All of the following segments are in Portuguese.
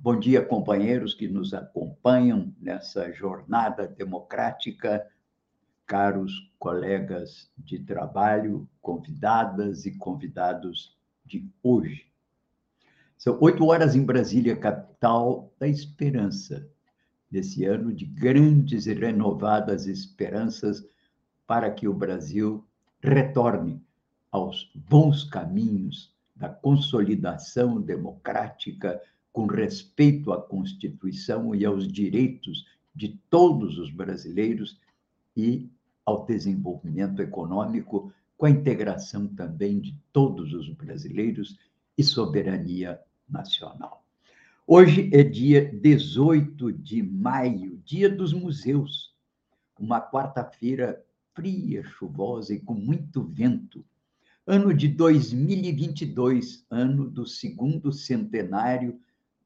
Bom dia, companheiros que nos acompanham nessa jornada democrática, caros colegas de trabalho, convidadas e convidados de hoje. São oito horas em Brasília, capital da esperança, nesse ano de grandes e renovadas esperanças para que o Brasil retorne aos bons caminhos da consolidação democrática com respeito à Constituição e aos direitos de todos os brasileiros e ao desenvolvimento econômico, com a integração também de todos os brasileiros e soberania nacional. Hoje é dia 18 de maio, dia dos museus, uma quarta-feira fria, chuvosa e com muito vento. Ano de 2022, ano do segundo centenário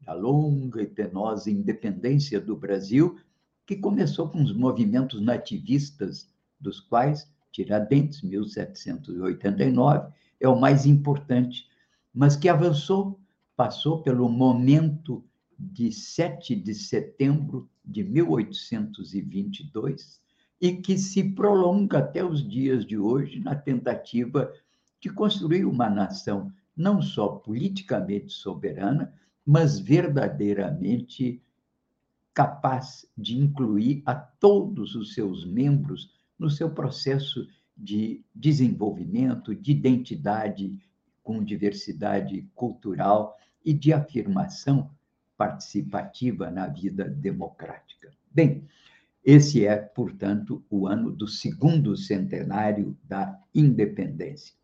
da longa e penosa independência do Brasil, que começou com os movimentos nativistas, dos quais Tiradentes, 1789, é o mais importante, mas que avançou, passou pelo momento de 7 de setembro de 1822 e que se prolonga até os dias de hoje na tentativa de construir uma nação não só politicamente soberana, mas verdadeiramente capaz de incluir a todos os seus membros no seu processo de desenvolvimento, de identidade com diversidade cultural e de afirmação participativa na vida democrática. Bem, esse é, portanto, o ano do segundo centenário da independência.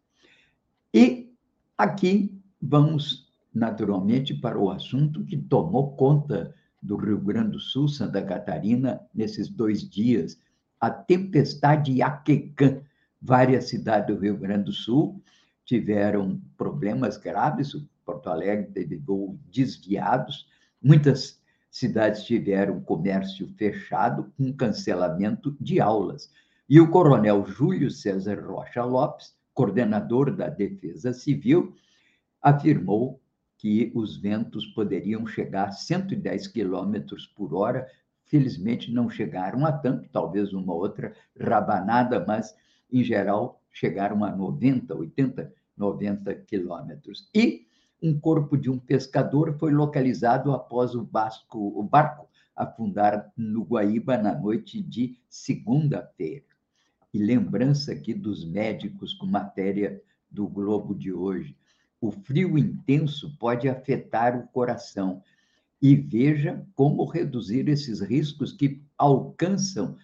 E aqui vamos naturalmente, para o assunto que tomou conta do Rio Grande do Sul, Santa Catarina, nesses dois dias, a tempestade Iaquecã. Várias cidades do Rio Grande do Sul tiveram problemas graves, o Porto Alegre teve voos desviados, muitas cidades tiveram comércio fechado, com cancelamento de aulas. E o coronel Júlio César Rocha Lopes, coordenador da Defesa Civil, afirmou que os ventos poderiam chegar a 110 quilômetros por hora. Felizmente não chegaram a tanto, talvez uma outra rabanada, mas em geral chegaram a 90, 80, 90 quilômetros. E um corpo de um pescador foi localizado após o, basco, o barco afundar no Guaíba na noite de segunda-feira. E lembrança aqui dos médicos com matéria do Globo de hoje. O frio intenso pode afetar o coração. E veja como reduzir esses riscos que alcançam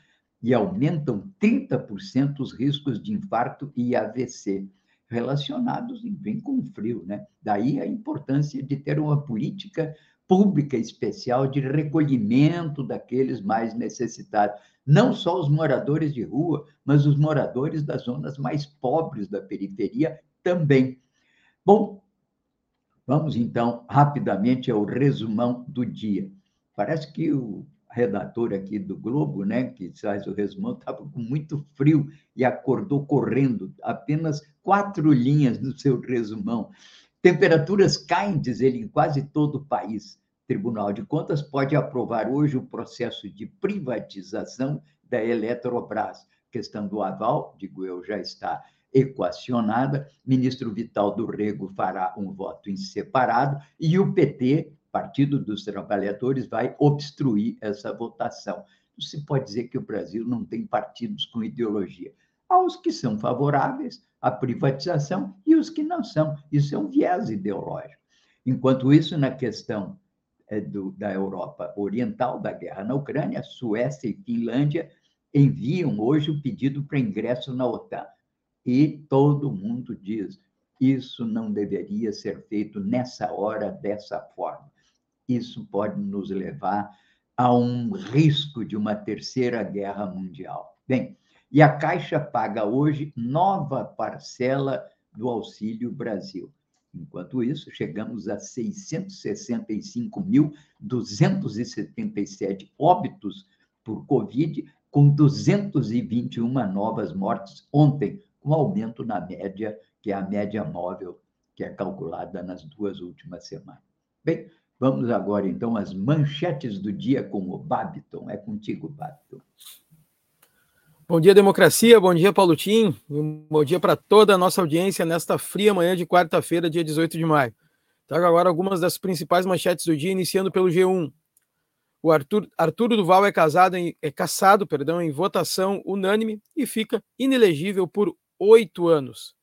e aumentam 30% os riscos de infarto e AVC relacionados, enfim, com o frio, né? Daí a importância de ter uma política pública especial de recolhimento daqueles mais necessitados, não só os moradores de rua, mas os moradores das zonas mais pobres da periferia também. Bom, vamos então rapidamente ao resumão do dia. Parece que o redator aqui do Globo, né, que faz o resumão, estava com muito frio e acordou correndo, apenas quatro linhas no seu resumão. Temperaturas caem, diz ele, em quase todo o país. Tribunal de Contas pode aprovar hoje o processo de privatização da Eletrobras. Questão do aval, digo eu, já está equacionada. Ministro Vital do Rego fará um voto em separado e o PT, Partido dos Trabalhadores, vai obstruir essa votação. Não se pode dizer que o Brasil não tem partidos com ideologia. Há os que são favoráveis à privatização e os que não são. Isso é um viés ideológico. Enquanto isso, na questão é, do, da Europa Oriental, da guerra na Ucrânia, Suécia e Finlândia enviam hoje o pedido para ingresso na OTAN. E todo mundo diz: isso não deveria ser feito nessa hora, dessa forma. Isso pode nos levar há um risco de uma terceira guerra mundial. Bem, e a Caixa paga hoje nova parcela do Auxílio Brasil. Enquanto isso, chegamos a 665.277 óbitos por Covid, com 221 novas mortes ontem, com aumento na média, que é a média móvel, que é calculada nas duas últimas semanas. Bem, vamos agora então às manchetes do dia com o Babiton. É contigo, Babiton. Bom dia, democracia. Bom dia, Paulo Tim. bom dia para toda a nossa audiência nesta fria manhã de quarta-feira, dia 18 de maio. Trago agora algumas das principais manchetes do dia, iniciando pelo G1. O Arthur, Arturo Duval é, casado em, é caçado perdão, em votação unânime e fica inelegível por oito anos.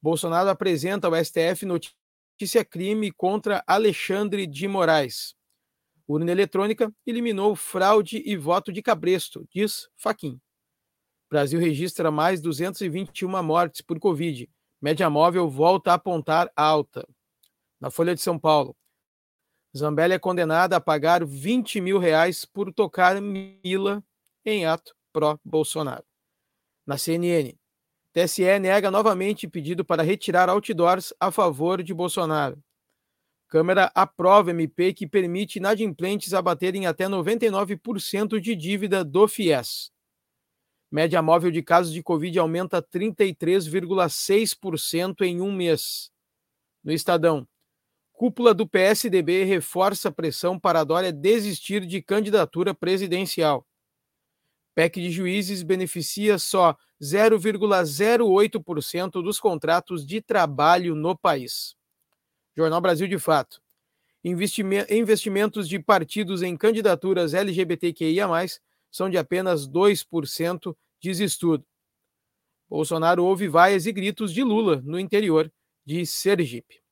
Bolsonaro apresenta ao STF notícia crime contra Alexandre de Moraes. Urna eletrônica eliminou fraude e voto de cabresto, diz Faquim. Brasil registra mais 221 mortes por Covid. Média móvel volta a apontar alta. Na Folha de São Paulo, Zambelli é condenada a pagar 20 mil reais por tocar Mila em ato pró-Bolsonaro. Na CNN, TSE nega novamente pedido para retirar outdoors a favor de Bolsonaro. Câmara aprova MP que permite inadimplentes abaterem até 99% de dívida do FIES. Média móvel de casos de Covid aumenta 33,6% em um mês. No Estadão, cúpula do PSDB reforça pressão para Dória desistir de candidatura presidencial. PEC de juízes beneficia só 0,08% dos contratos de trabalho no país. Jornal Brasil de Fato. Investimentos de partidos em candidaturas LGBTQIA, são de apenas 2%, diz estudo. Bolsonaro ouve vaias e gritos de Lula no interior de Sergipe.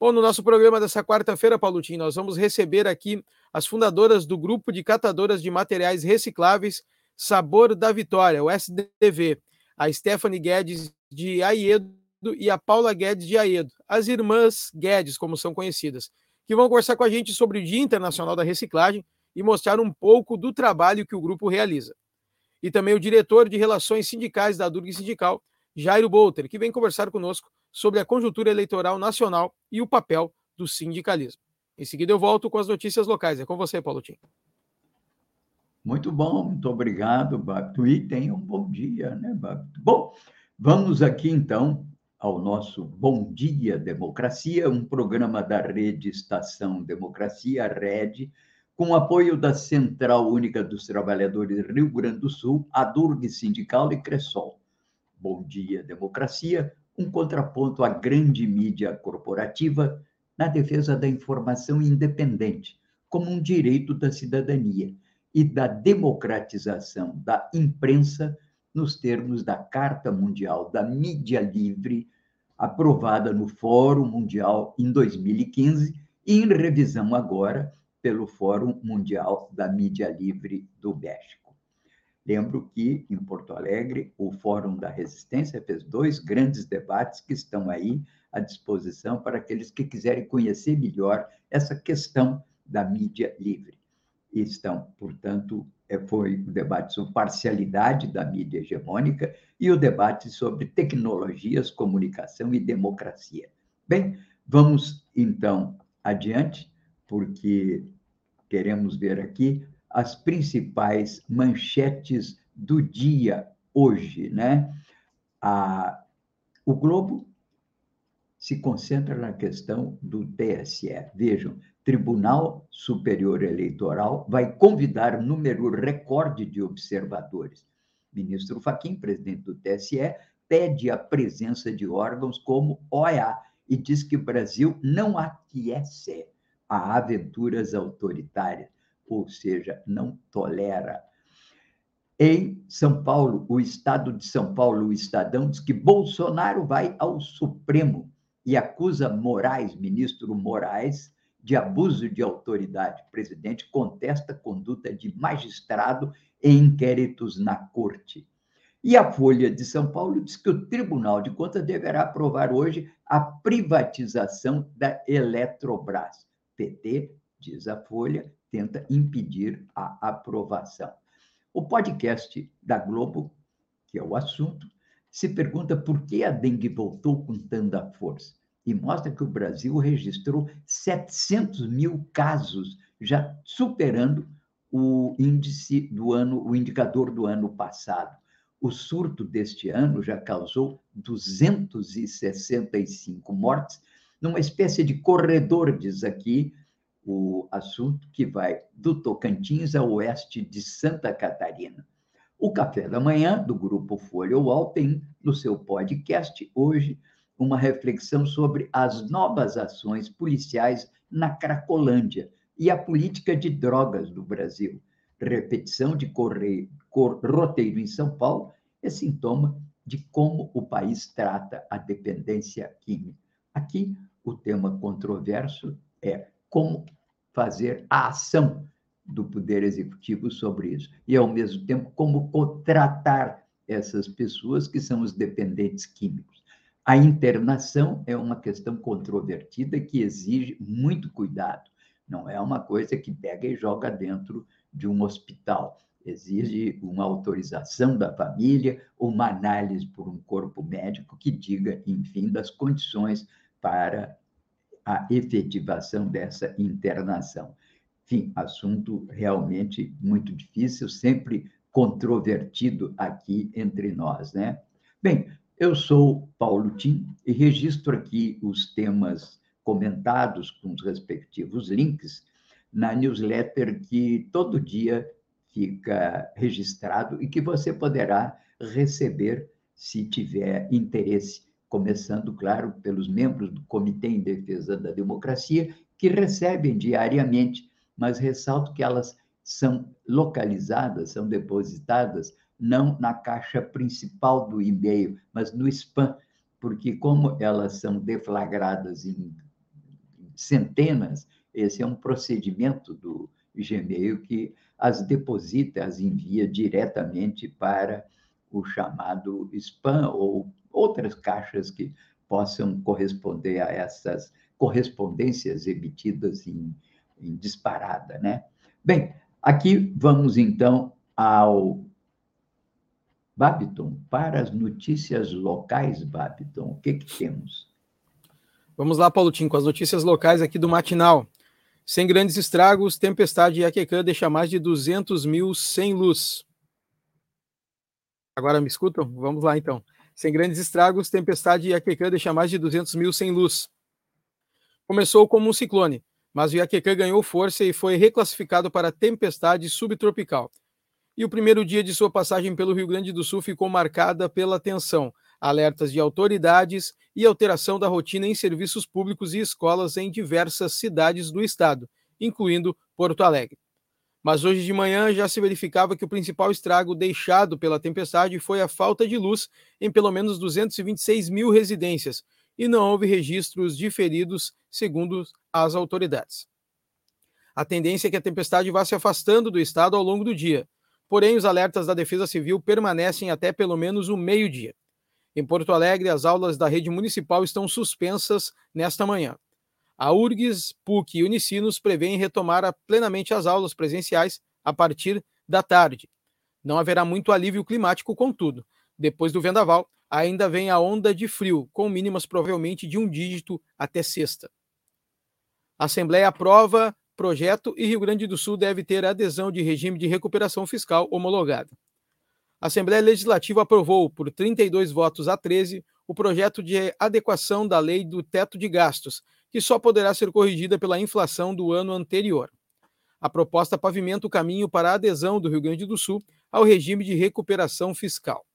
Bom, no nosso programa dessa quarta-feira, Paulotinho, nós vamos receber aqui as fundadoras do grupo de catadoras de materiais recicláveis Sabor da Vitória, o SDV, a Stephanie Guedes de Aiedo e a Paula Guedes de Aiedo, as irmãs Guedes, como são conhecidas, que vão conversar com a gente sobre o Dia Internacional da Reciclagem e mostrar um pouco do trabalho que o grupo realiza. E também o diretor de Relações Sindicais da Durg Sindical, Jairo Bolter, que vem conversar conosco sobre a conjuntura eleitoral nacional e o papel do sindicalismo. Em seguida eu volto com as notícias locais. É com você, Paulo Tim. Muito bom, muito obrigado, Babto. E tenha um bom dia, né, Babto? Bom, vamos aqui então ao nosso Bom Dia Democracia, um programa da Rede Estação Democracia, Rede, com apoio da Central Única dos Trabalhadores Rio Grande do Sul, a Durg Sindical e Cressol. Bom dia, democracia, um contraponto à grande mídia corporativa na defesa da informação independente, como um direito da cidadania e da democratização da imprensa nos termos da Carta Mundial da Mídia Livre, aprovada no Fórum Mundial em 2015 e em revisão agora pelo Fórum Mundial da Mídia Livre do México. Lembro que, em Porto Alegre, o Fórum da Resistência fez dois grandes debates que estão aí à disposição para aqueles que quiserem conhecer melhor essa questão da mídia livre. Estão, portanto, é, foi o debate sobre parcialidade da mídia hegemônica e o debate sobre tecnologias, comunicação e democracia. Bem, vamos então adiante, porque queremos ver aqui as principais manchetes do dia hoje, né? A, o Globo se concentra na questão do TSE. Vejam, Tribunal Superior Eleitoral vai convidar número recorde de observadores. Ministro Faquim, presidente do TSE, pede a presença de órgãos como OEA e diz que o Brasil não aquece a aventuras autoritárias, ou seja, não tolera. Em São Paulo, o Estado de São Paulo, o Estadão, diz que Bolsonaro vai ao Supremo e acusa Moraes, ministro Moraes, de abuso de autoridade. O presidente contesta conduta de magistrado em inquéritos na corte. E a Folha de São Paulo diz que o Tribunal de Contas deverá aprovar hoje a privatização da Eletrobras. PT, diz a Folha, tenta impedir a aprovação. O podcast da Globo, que é o assunto, se pergunta por que a dengue voltou com tanta força e mostra que o Brasil registrou 700 mil casos, já superando o índice do ano, o indicador do ano passado. O surto deste ano já causou 265 mortes, numa espécie de corredor, diz aqui o assunto, que vai do Tocantins a oeste de Santa Catarina. O Café da Manhã, do Grupo Folha UOL, tem no seu podcast hoje uma reflexão sobre as novas ações policiais na Cracolândia e a política de drogas do Brasil. Repetição de correio, cor, roteiro em São Paulo é sintoma de como o país trata a dependência química. Aqui, o tema controverso é como fazer a ação do Poder Executivo sobre isso. E, ao mesmo tempo, como tratar essas pessoas que são os dependentes químicos. A internação é uma questão controvertida que exige muito cuidado. Não é uma coisa que pega e joga dentro de um hospital. Exige uma autorização da família, uma análise por um corpo médico que diga, enfim, das condições para a efetivação dessa internação. Enfim, assunto realmente muito difícil, sempre controvertido aqui entre nós, né? Bem, eu sou Paulo Tim e registro aqui os temas comentados com os respectivos links na newsletter que todo dia fica registrado e que você poderá receber se tiver interesse, começando, claro, pelos membros do Comitê em Defesa da Democracia, que recebem diariamente, mas ressalto que elas são localizadas, são depositadas não na caixa principal do e-mail, mas no spam, porque como elas são deflagradas em centenas, esse é um procedimento do Gmail que as deposita, as envia diretamente para o chamado spam ou outras caixas que possam corresponder a essas correspondências emitidas em, disparada, né? Bem, aqui vamos então ao Babiton, para as notícias locais, Babiton, o que, que temos? Vamos lá, Paulotinho, com as notícias locais aqui do Matinal. Sem grandes estragos, tempestade Iaquecã deixa mais de 200 mil sem luz. Agora me escutam? Vamos lá, então. Sem grandes estragos, tempestade Iaquecã deixa mais de 200 mil sem luz. Começou como um ciclone, mas o Iaquecã ganhou força e foi reclassificado para tempestade subtropical. E o primeiro dia de sua passagem pelo Rio Grande do Sul ficou marcada pela tensão, alertas de autoridades e alteração da rotina em serviços públicos e escolas em diversas cidades do estado, incluindo Porto Alegre. Mas hoje de manhã já se verificava que o principal estrago deixado pela tempestade foi a falta de luz em pelo menos 226 mil residências, e não houve registros de feridos, segundo as autoridades. A tendência é que a tempestade vá se afastando do estado ao longo do dia, porém os alertas da Defesa Civil permanecem até pelo menos o meio-dia. Em Porto Alegre, as aulas da rede municipal estão suspensas nesta manhã. A URGS, PUC e Unicinos prevêem retomar plenamente as aulas presenciais a partir da tarde. Não haverá muito alívio climático, contudo. Depois do vendaval, ainda vem a onda de frio, com mínimas provavelmente de um dígito até sexta. A Assembleia aprova projeto e Rio Grande do Sul deve ter adesão de regime de recuperação fiscal homologada. A Assembleia Legislativa aprovou, por 32 votos a 13, o projeto de adequação da lei do teto de gastos, que só poderá ser corrigida pela inflação do ano anterior. A proposta pavimenta o caminho para a adesão do Rio Grande do Sul ao regime de recuperação fiscal.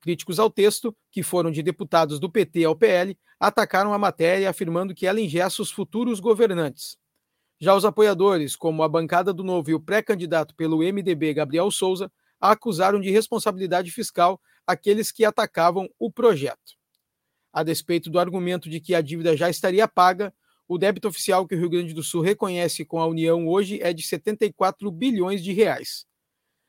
Críticos ao texto, que foram de deputados do PT ao PL, atacaram a matéria afirmando que ela engessa os futuros governantes. Já os apoiadores, como a bancada do Novo e o pré-candidato pelo MDB Gabriel Souza, acusaram de responsabilidade fiscal aqueles que atacavam o projeto. A despeito do argumento de que a dívida já estaria paga, o débito oficial que o Rio Grande do Sul reconhece com a União hoje é de 74 bilhões de reais.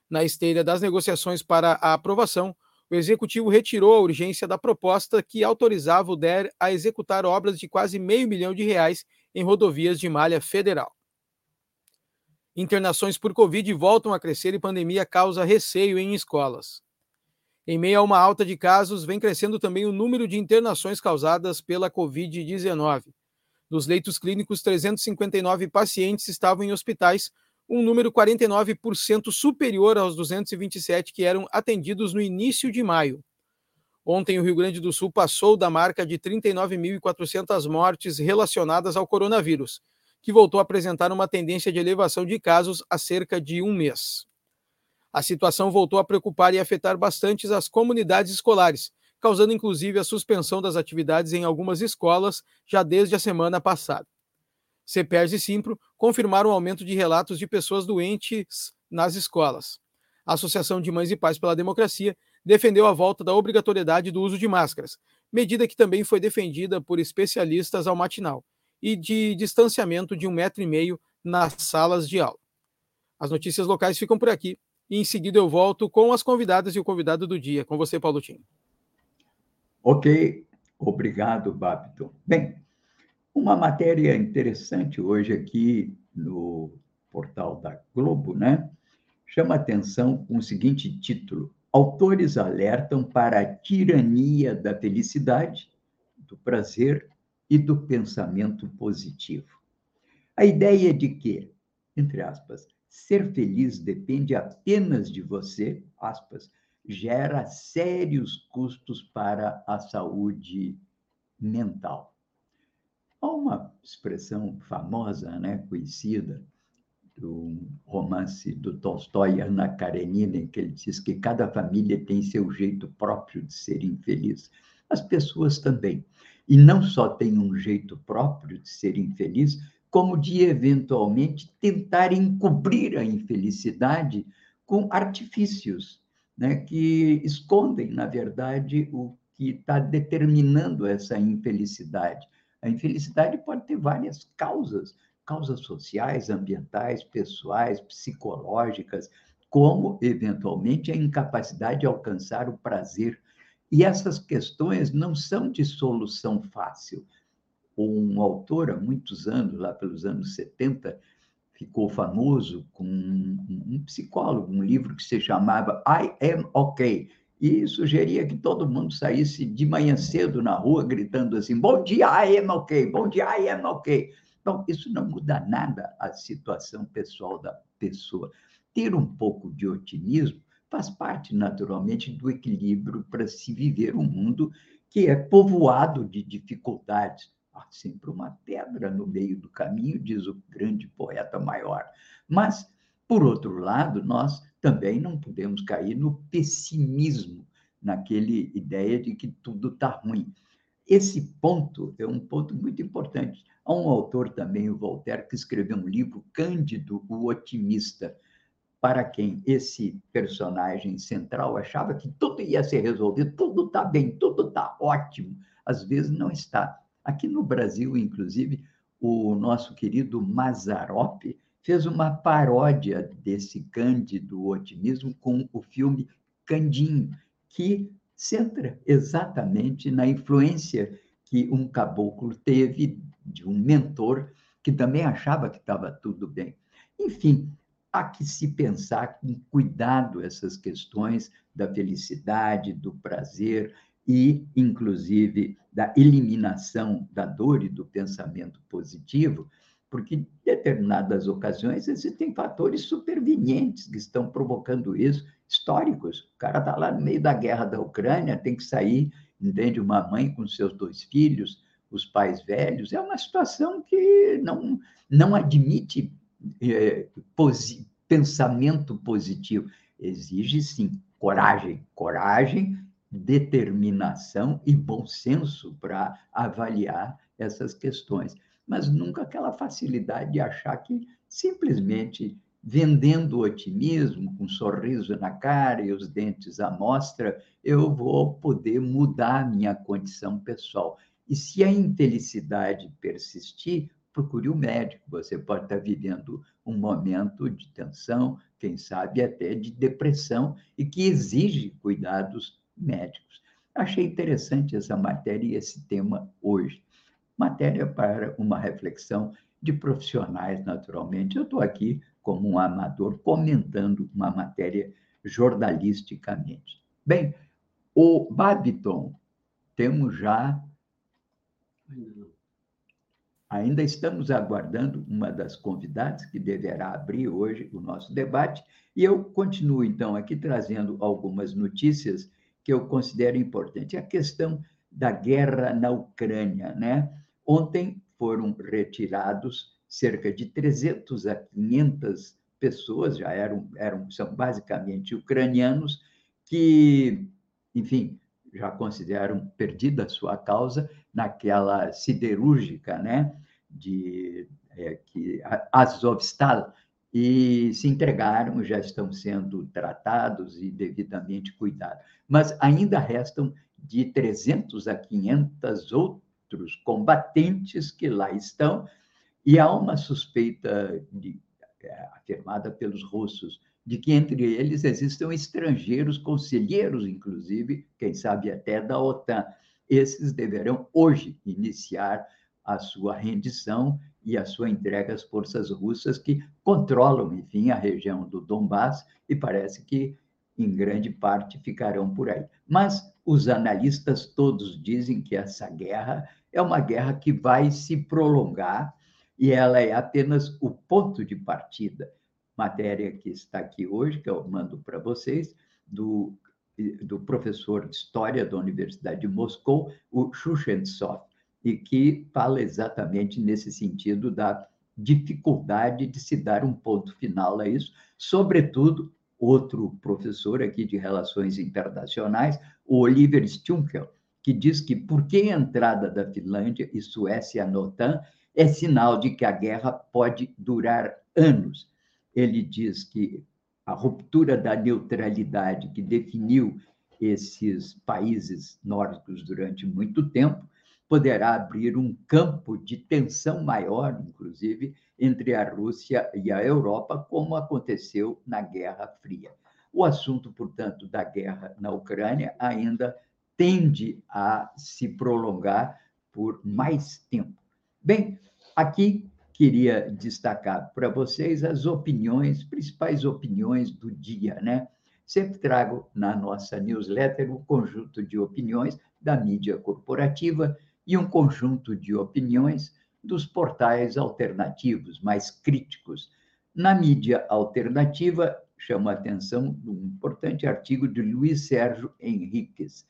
Na esteira das negociações para a aprovação, o executivo retirou a urgência da proposta que autorizava o DER a executar obras de quase meio milhão de reais em rodovias de malha federal. Internações por Covid voltam a crescer e pandemia causa receio em escolas. Em meio a uma alta de casos, vem crescendo também o número de internações causadas pela Covid-19. Dos leitos clínicos, 359 pacientes estavam em hospitais, um número 49% superior aos 227 que eram atendidos no início de maio. Ontem, o Rio Grande do Sul passou da marca de 39.400 mortes relacionadas ao coronavírus, que voltou a apresentar uma tendência de elevação de casos há cerca de um mês. A situação voltou a preocupar e afetar bastante as comunidades escolares, causando inclusive a suspensão das atividades em algumas escolas já desde a semana passada. CEPERS e Simpro confirmaram o aumento de relatos de pessoas doentes nas escolas. A Associação de Mães e Pais pela Democracia defendeu a volta da obrigatoriedade do uso de máscaras, medida que também foi defendida por especialistas ao matinal, e de distanciamento de um metro e meio nas salas de aula. As notícias locais ficam por aqui e em seguida eu volto com as convidadas e o convidado do dia. Com você, Paulo Tim. Ok, obrigado, Babton. Bem, uma matéria interessante hoje aqui no portal da Globo, né? Chama atenção com o seguinte título: Autores alertam para a tirania da felicidade, do prazer e do pensamento positivo. A ideia de que, entre aspas, ser feliz depende apenas de você, aspas, gera sérios custos para a saúde mental. Há uma expressão famosa, né, conhecida, do romance do Tolstói, Ana Karenina, em que ele diz que cada família tem seu jeito próprio de ser infeliz. As pessoas também. E não só têm um jeito próprio de ser infeliz, como de eventualmente tentar encobrir a infelicidade com artifícios né, que escondem, na verdade, o que está determinando essa infelicidade. A infelicidade pode ter várias causas, causas sociais, ambientais, pessoais, psicológicas, como, eventualmente, a incapacidade de alcançar o prazer. E essas questões não são de solução fácil. Um autor, há muitos anos, lá pelos anos 70, ficou famoso com um, psicólogo, um livro que se chamava I Am Okay, e sugeria que todo mundo saísse de manhã cedo na rua gritando assim: Bom dia, I am okay, bom dia, I am okay. Então, isso não muda nada a situação pessoal da pessoa. Ter um pouco de otimismo faz parte, naturalmente, do equilíbrio para se viver um mundo que é povoado de dificuldades Há sempre uma pedra no meio do caminho, diz o grande poeta maior. Mas, por outro lado, nós também não podemos cair no pessimismo, naquele ideia de que tudo está ruim. Esse ponto é um ponto muito importante. Há um autor também, o Voltaire, que escreveu um livro, Cândido, o Otimista, para quem esse personagem central achava que tudo ia ser resolvido, tudo está bem, tudo está ótimo. Às vezes não está. Aqui no Brasil, inclusive, o nosso querido Mazarop fez uma paródia desse cândido otimismo com o filme Candinho, que centra exatamente na influência que um caboclo teve de um mentor que também achava que estava tudo bem. Enfim, há que se pensar com cuidado essas questões da felicidade, do prazer e, inclusive, da eliminação da dor e do pensamento positivo, porque em determinadas ocasiões existem fatores supervenientes que estão provocando isso, históricos. O cara está lá no meio da guerra da Ucrânia, tem que sair, entende? Uma mãe com seus dois filhos, os pais velhos. É uma situação que não, não admite é, posi pensamento positivo. Exige, sim, coragem. Coragem determinação e bom senso para avaliar essas questões, mas nunca aquela facilidade de achar que simplesmente vendendo otimismo, com um sorriso na cara e os dentes à mostra, eu vou poder mudar a minha condição pessoal. E se a infelicidade persistir, procure o um médico. Você pode estar vivendo um momento de tensão, quem sabe até de depressão, e que exige cuidados médicos. Achei interessante essa matéria e esse tema hoje. Matéria para uma reflexão de profissionais, naturalmente. Eu estou aqui como um amador comentando uma matéria jornalisticamente. Bem, o Babiton, temos já. Ainda estamos aguardando uma das convidadas que deverá abrir hoje o nosso debate, e eu continuo, então, aqui trazendo algumas notícias que eu considero importantes. A questão da guerra na Ucrânia. Né? Ontem foram retirados cerca de 300 a 500 pessoas, já eram, eram são basicamente ucranianos, que, enfim, já consideram perdida a sua causa naquela siderúrgica, né, de é, que Azovstal e se entregaram, já estão sendo tratados e devidamente cuidados. Mas ainda restam de 300 a 500 outros combatentes que lá estão, e há uma suspeita de, é, afirmada pelos russos de que entre eles existam estrangeiros, conselheiros, inclusive, quem sabe até da OTAN. Esses deverão hoje iniciar a sua rendição e a sua entrega às forças russas que controlam, enfim, a região do Donbass e parece que em grande parte ficarão por aí. Mas os analistas todos dizem que essa guerra é uma guerra que vai se prolongar e ela é apenas o ponto de partida. Matéria que está aqui hoje, que eu mando para vocês, do, do professor de História da Universidade de Moscou, o Shushentsov, e que fala exatamente nesse sentido da dificuldade de se dar um ponto final a isso, sobretudo outro professor aqui de Relações Internacionais, o Oliver Stunkel, que diz que porque a entrada da Finlândia e Suécia na OTAN é sinal de que a guerra pode durar anos. Ele diz que a ruptura da neutralidade que definiu esses países nórdicos durante muito tempo poderá abrir um campo de tensão maior, inclusive, entre a Rússia e a Europa, como aconteceu na Guerra Fria. O assunto, portanto, da guerra na Ucrânia ainda tende a se prolongar por mais tempo. Bem, aqui queria destacar para vocês as opiniões, principais opiniões do dia, né? Sempre trago na nossa newsletter um conjunto de opiniões da mídia corporativa e um conjunto de opiniões dos portais alternativos, mais críticos. Na mídia alternativa, chama a atenção um importante artigo de Luiz Sérgio Henriques.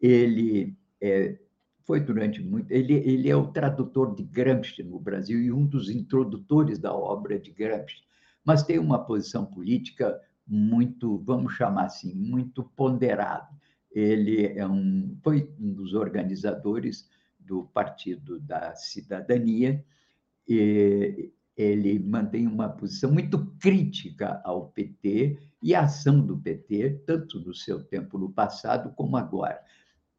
Ele é, foi durante muito. Ele, ele é o tradutor de Gramsci no Brasil e um dos introdutores da obra de Gramsci, mas tem uma posição política muito, vamos chamar assim, muito ponderada. Ele é um, foi um dos organizadores do Partido da Cidadania, e ele mantém uma posição muito crítica ao PT e à ação do PT, tanto no seu tempo no passado como agora.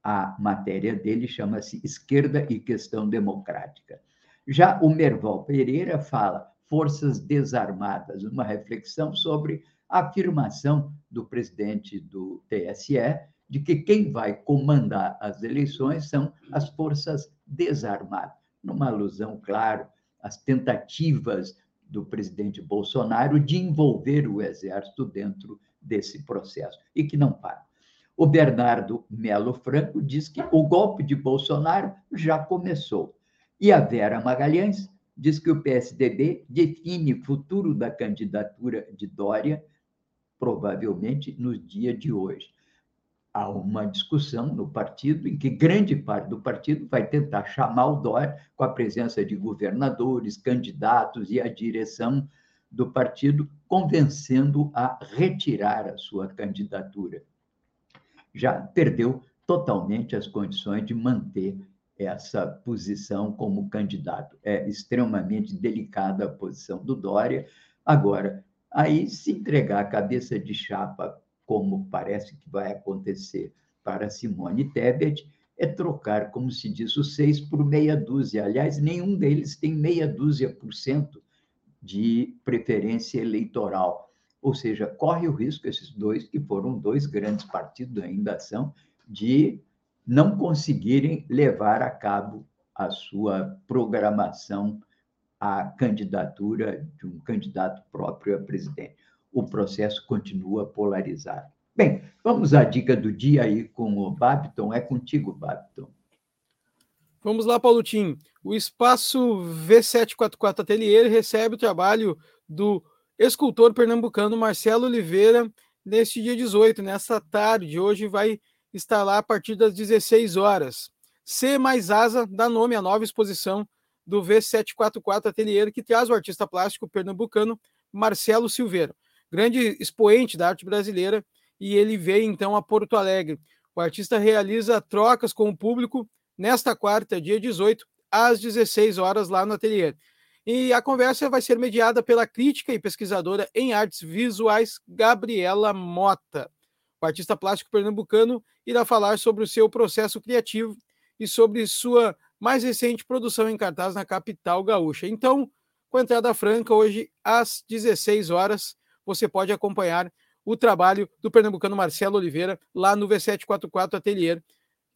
A matéria dele chama-se Esquerda e Questão Democrática. Já o Merval Pereira fala Forças Desarmadas, uma reflexão sobre a afirmação do presidente do TSE de que quem vai comandar as eleições são as forças desarmadas, numa alusão, claro, às tentativas do presidente Bolsonaro de envolver o exército dentro desse processo e que não para. O Bernardo Melo Franco diz que o golpe de Bolsonaro já começou. E a Vera Magalhães diz que o PSDB define futuro da candidatura de Dória, provavelmente no dia de hoje há uma discussão no partido em que grande parte do partido vai tentar chamar o Dória com a presença de governadores, candidatos e a direção do partido, convencendo a retirar a sua candidatura. Já perdeu totalmente as condições de manter essa posição como candidato. É extremamente delicada a posição do Dória. Agora, aí se entregar a cabeça de chapa como parece que vai acontecer para Simone Tebet, é trocar, como se diz, os seis por meia dúzia. Aliás, nenhum deles tem meia dúzia por cento de preferência eleitoral. Ou seja, corre o risco, esses dois, que foram dois grandes partidos ainda são, de não conseguirem levar a cabo a sua programação a candidatura de um candidato próprio a presidente. O processo continua polarizado. Bem, vamos à dica do dia aí com o Babiton. É contigo, Babiton. Vamos lá, Tim. O espaço V744 Atelier recebe o trabalho do escultor pernambucano Marcelo Oliveira neste dia 18, nessa tarde. Hoje vai estar lá a partir das 16 horas. C mais Asa dá nome à nova exposição do V744 Atelier, que traz o artista plástico pernambucano Marcelo Silveira, grande expoente da arte brasileira, e ele veio então a Porto Alegre. O artista realiza trocas com o público nesta quarta, dia 18, às 16 horas, lá no ateliê. E a conversa vai ser mediada pela crítica e pesquisadora em artes visuais, Gabriela Mota. O artista plástico pernambucano irá falar sobre o seu processo criativo e sobre sua mais recente produção em cartaz na capital gaúcha. Então, com entrada franca, hoje às 16 horas, você pode acompanhar o trabalho do pernambucano Marcelo Oliveira lá no V744 Atelier,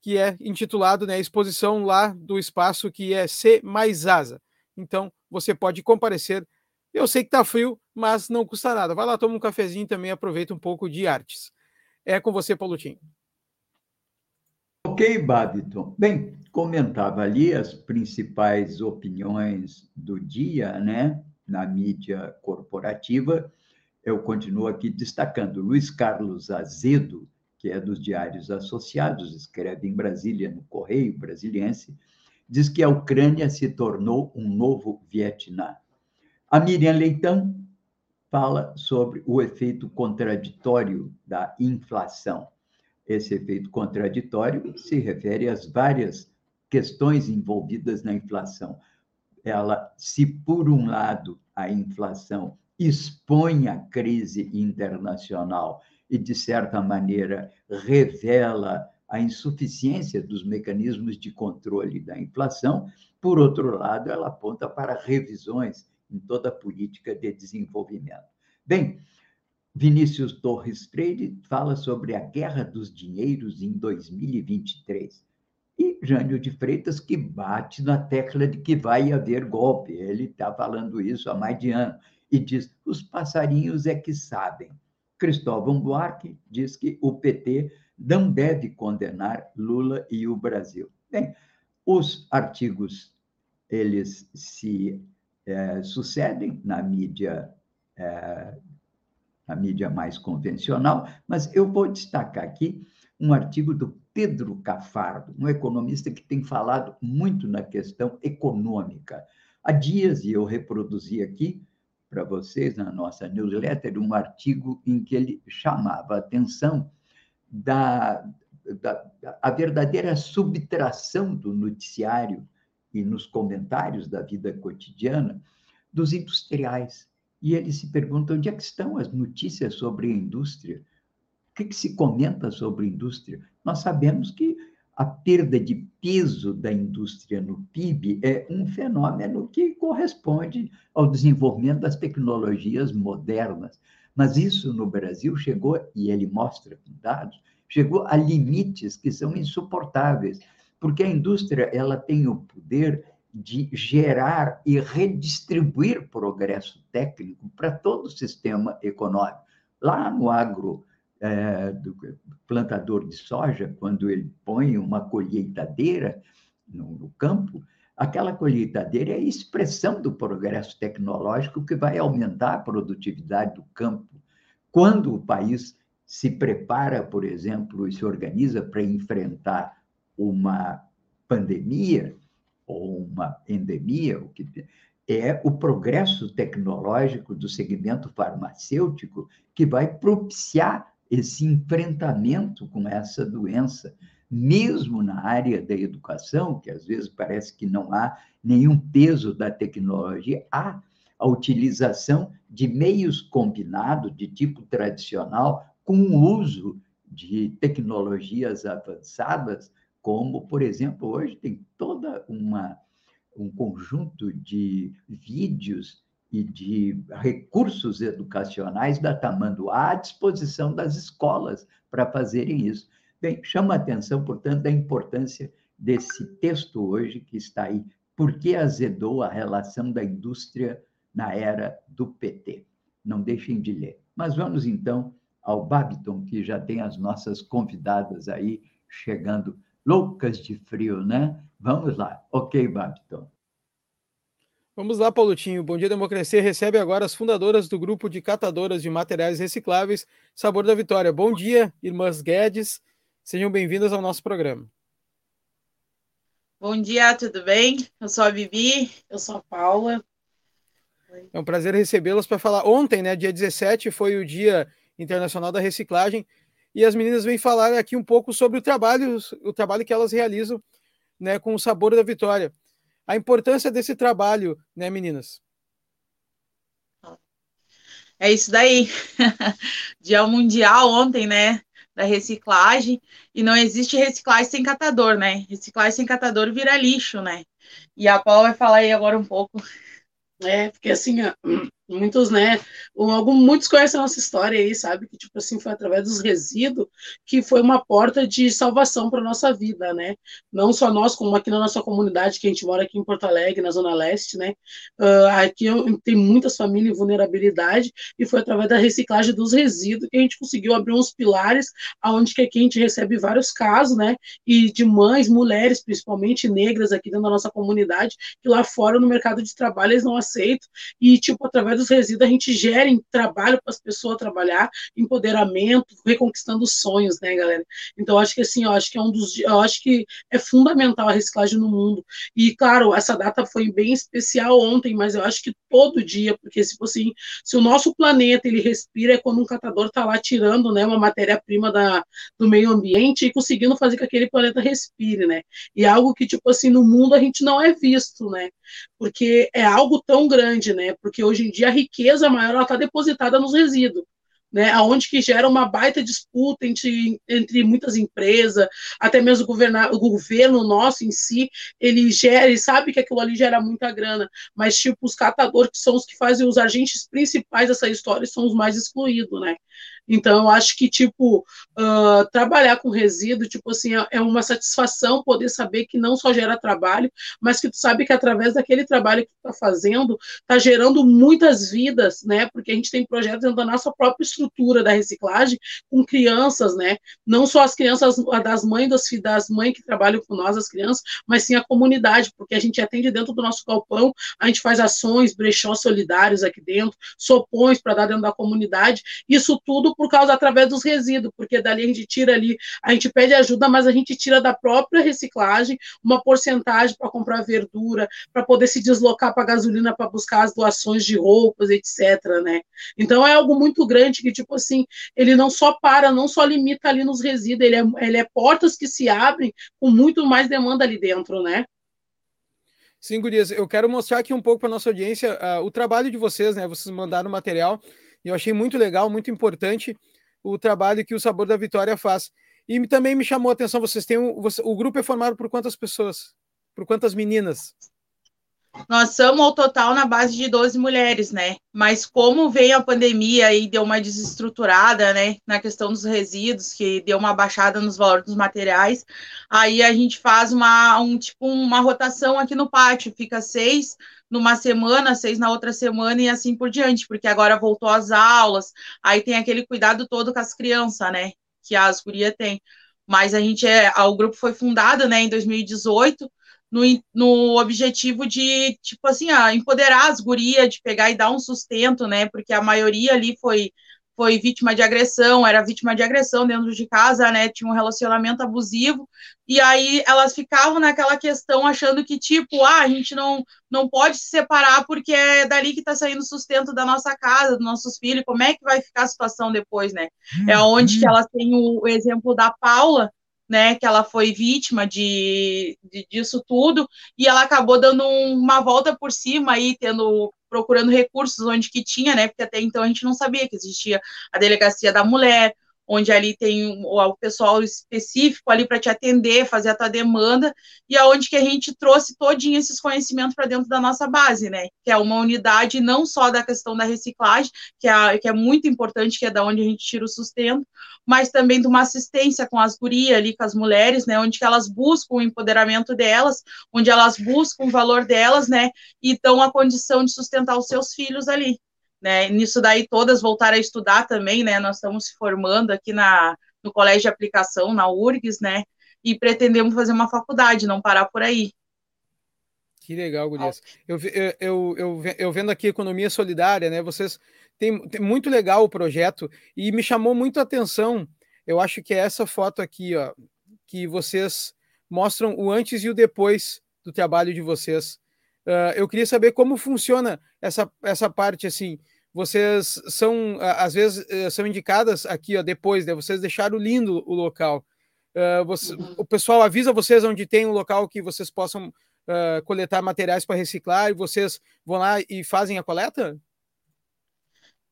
que é intitulado, né, exposição lá do espaço que é C mais Asa. Então, você pode comparecer. Eu sei que está frio, mas não custa nada. Vai lá, toma um cafezinho também, aproveita um pouco de artes. É com você, Tim. Ok, Babiton. Bem, comentava ali as principais opiniões do dia, né, na mídia corporativa. Eu continuo aqui destacando Luiz Carlos Azedo, que é dos Diários Associados, escreve em Brasília, no Correio Brasiliense, diz que a Ucrânia se tornou um novo Vietnã. A Miriam Leitão fala sobre o efeito contraditório da inflação. Esse efeito contraditório se refere às várias questões envolvidas na inflação. Ela, se por um lado a inflação expõe a crise internacional e, de certa maneira, revela a insuficiência dos mecanismos de controle da inflação. Por outro lado, ela aponta para revisões em toda a política de desenvolvimento. Bem, Vinícius Torres Freire fala sobre a guerra dos dinheiros em 2023. E Jânio de Freitas que bate na tecla de que vai haver golpe. Ele está falando isso há mais de ano. E diz: os passarinhos é que sabem. Cristóvão Buarque diz que o PT não deve condenar Lula e o Brasil. Bem, os artigos eles se é, sucedem na mídia é, na mídia mais convencional, mas eu vou destacar aqui um artigo do Pedro Cafardo, um economista que tem falado muito na questão econômica. Há dias, e eu reproduzi aqui, para vocês na nossa newsletter um artigo em que ele chamava a atenção da, da a verdadeira subtração do noticiário e nos comentários da vida cotidiana dos industriais. E ele se pergunta onde é que estão as notícias sobre a indústria? O que, que se comenta sobre a indústria? Nós sabemos que a perda de peso da indústria no PIB é um fenômeno que corresponde ao desenvolvimento das tecnologias modernas. Mas isso no Brasil chegou, e ele mostra com dados, chegou a limites que são insuportáveis, porque a indústria ela tem o poder de gerar e redistribuir progresso técnico para todo o sistema econômico. Lá no agro é, do plantador de soja, quando ele põe uma colheitadeira no, no campo, aquela colheitadeira é a expressão do progresso tecnológico que vai aumentar a produtividade do campo. Quando o país se prepara, por exemplo, e se organiza para enfrentar uma pandemia ou uma endemia, o que é o progresso tecnológico do segmento farmacêutico que vai propiciar esse enfrentamento com essa doença, mesmo na área da educação, que às vezes parece que não há nenhum peso da tecnologia, há a utilização de meios combinados de tipo tradicional com o uso de tecnologias avançadas, como, por exemplo, hoje tem toda uma um conjunto de vídeos e de recursos educacionais da Tamanduá à disposição das escolas para fazerem isso. Bem, chama a atenção, portanto, da importância desse texto hoje que está aí por que azedou a relação da indústria na era do PT. Não deixem de ler. Mas vamos então ao Babiton, que já tem as nossas convidadas aí chegando loucas de frio, né? Vamos lá. Ok, Babiton. Vamos lá, Paulutinho. Bom Dia Democracia recebe agora as fundadoras do grupo de catadoras de materiais recicláveis Sabor da Vitória. Bom dia, irmãs Guedes. Sejam bem-vindas ao nosso programa. Bom dia, tudo bem? Eu sou a Bibi, eu sou a Paula. É um prazer recebê-las para falar. Ontem, né, dia 17, foi o Dia Internacional da Reciclagem, e as meninas vêm falar aqui um pouco sobre o trabalho, o trabalho que elas realizam né, com o sabor da vitória. A importância desse trabalho, né, meninas? É isso daí. Dia Mundial ontem, né? Da reciclagem. E não existe reciclagem sem catador, né? Reciclagem sem catador vira lixo, né? E a Paula vai falar aí agora um pouco. É, porque assim, muitos, né, algum, muitos conhecem a nossa história aí, sabe, que tipo assim, foi através dos resíduos que foi uma porta de salvação para nossa vida, né, não só nós, como aqui na nossa comunidade, que a gente mora aqui em Porto Alegre, na Zona Leste, né, uh, aqui tem muitas famílias em vulnerabilidade, e foi através da reciclagem dos resíduos que a gente conseguiu abrir uns pilares, aonde que aqui a gente recebe vários casos, né, e de mães, mulheres, principalmente negras aqui dentro da nossa comunidade, que lá fora no mercado de trabalho eles não aceitam, e tipo, através dos resíduos, a gente gera trabalho para as pessoas trabalhar, empoderamento, reconquistando sonhos, né, galera? Então, acho que assim, eu acho que é um dos, eu acho que é fundamental a reciclagem no mundo. E claro, essa data foi bem especial ontem, mas eu acho que todo dia, porque se assim, se o nosso planeta ele respira é quando um catador está lá tirando, né, uma matéria-prima do meio ambiente e conseguindo fazer que aquele planeta respire, né? E algo que tipo assim no mundo a gente não é visto, né? Porque é algo tão grande, né? Porque hoje em dia a riqueza maior está depositada nos resíduos né, aonde que gera uma baita disputa entre, entre muitas empresas, até mesmo o, o governo nosso em si, ele gera, ele sabe que aquilo ali gera muita grana, mas tipo, os catadores que são os que fazem os agentes principais dessa história são os mais excluídos, né? Então, eu acho que, tipo, uh, trabalhar com resíduo, tipo assim, é, é uma satisfação poder saber que não só gera trabalho, mas que tu sabe que através daquele trabalho que tu tá fazendo, tá gerando muitas vidas, né? Porque a gente tem projetos dentro da nossa própria estrutura da reciclagem com crianças, né? Não só as crianças das mães, das, das mães que trabalham com nós, as crianças, mas sim a comunidade, porque a gente atende dentro do nosso galpão, a gente faz ações, brechós solidários aqui dentro, sopões para dar dentro da comunidade, isso tudo por causa através dos resíduos, porque dali a gente tira ali, a gente pede ajuda, mas a gente tira da própria reciclagem uma porcentagem para comprar verdura, para poder se deslocar para gasolina para buscar as doações de roupas, etc, né? Então é algo muito grande que tipo assim, ele não só para, não só limita ali nos resíduos, ele é, ele é portas que se abrem com muito mais demanda ali dentro, né? Sim, Gurias, eu quero mostrar aqui um pouco para nossa audiência uh, o trabalho de vocês, né? Vocês mandaram material e eu achei muito legal, muito importante o trabalho que o Sabor da Vitória faz. E também me chamou a atenção, vocês têm um, o grupo é formado por quantas pessoas? Por quantas meninas? Nós somos ao total na base de 12 mulheres, né? Mas como veio a pandemia e deu uma desestruturada, né, na questão dos resíduos, que deu uma baixada nos valores dos materiais, aí a gente faz uma um tipo uma rotação aqui no pátio, fica seis numa semana, seis na outra semana e assim por diante, porque agora voltou às aulas, aí tem aquele cuidado todo com as crianças, né? Que as gurias têm. Mas a gente é, o grupo foi fundado, né, em 2018, no, no objetivo de, tipo assim, ah, empoderar as gurias, de pegar e dar um sustento, né? Porque a maioria ali foi foi vítima de agressão, era vítima de agressão dentro de casa, né? Tinha um relacionamento abusivo, e aí elas ficavam naquela questão achando que, tipo, ah, a gente não, não pode se separar porque é dali que está saindo o sustento da nossa casa, dos nossos filhos, como é que vai ficar a situação depois, né? É onde que elas têm o, o exemplo da Paula, né, que ela foi vítima de, de, disso tudo, e ela acabou dando uma volta por cima aí, tendo procurando recursos onde que tinha, né, porque até então a gente não sabia que existia a delegacia da mulher, onde ali tem o, pessoal específico ali para te atender, fazer a tua demanda, e aonde que a gente trouxe todinho esses conhecimentos para dentro da nossa base, né? Que é uma unidade não só da questão da reciclagem, que é, que é muito importante, que é da onde a gente tira o sustento, mas também de uma assistência com as gurias ali, com as mulheres, né? Onde que elas buscam o empoderamento delas, onde elas buscam o valor delas, né? E dão a condição de sustentar os seus filhos ali. Né, nisso daí todas voltaram a estudar também, né? Nós estamos se formando aqui na, no Colégio de Aplicação, na URGS, né? E pretendemos fazer uma faculdade, não parar por aí. Que legal, Gurias. Eu, eu, eu, eu, vendo aqui Economia Solidária, né? Vocês têm, tem muito legal o projeto e me chamou muito a atenção. Eu acho que é essa foto aqui, ó, que vocês mostram o antes e o depois do trabalho de vocês. Uh, eu queria saber como funciona essa, essa parte assim vocês são, às vezes, eh, são indicadas aqui, ó, depois, né? Vocês deixaram lindo o local. Uh, você, uhum. O pessoal avisa vocês onde tem um local que vocês possam uh, coletar materiais para reciclar e vocês vão lá e fazem a coleta?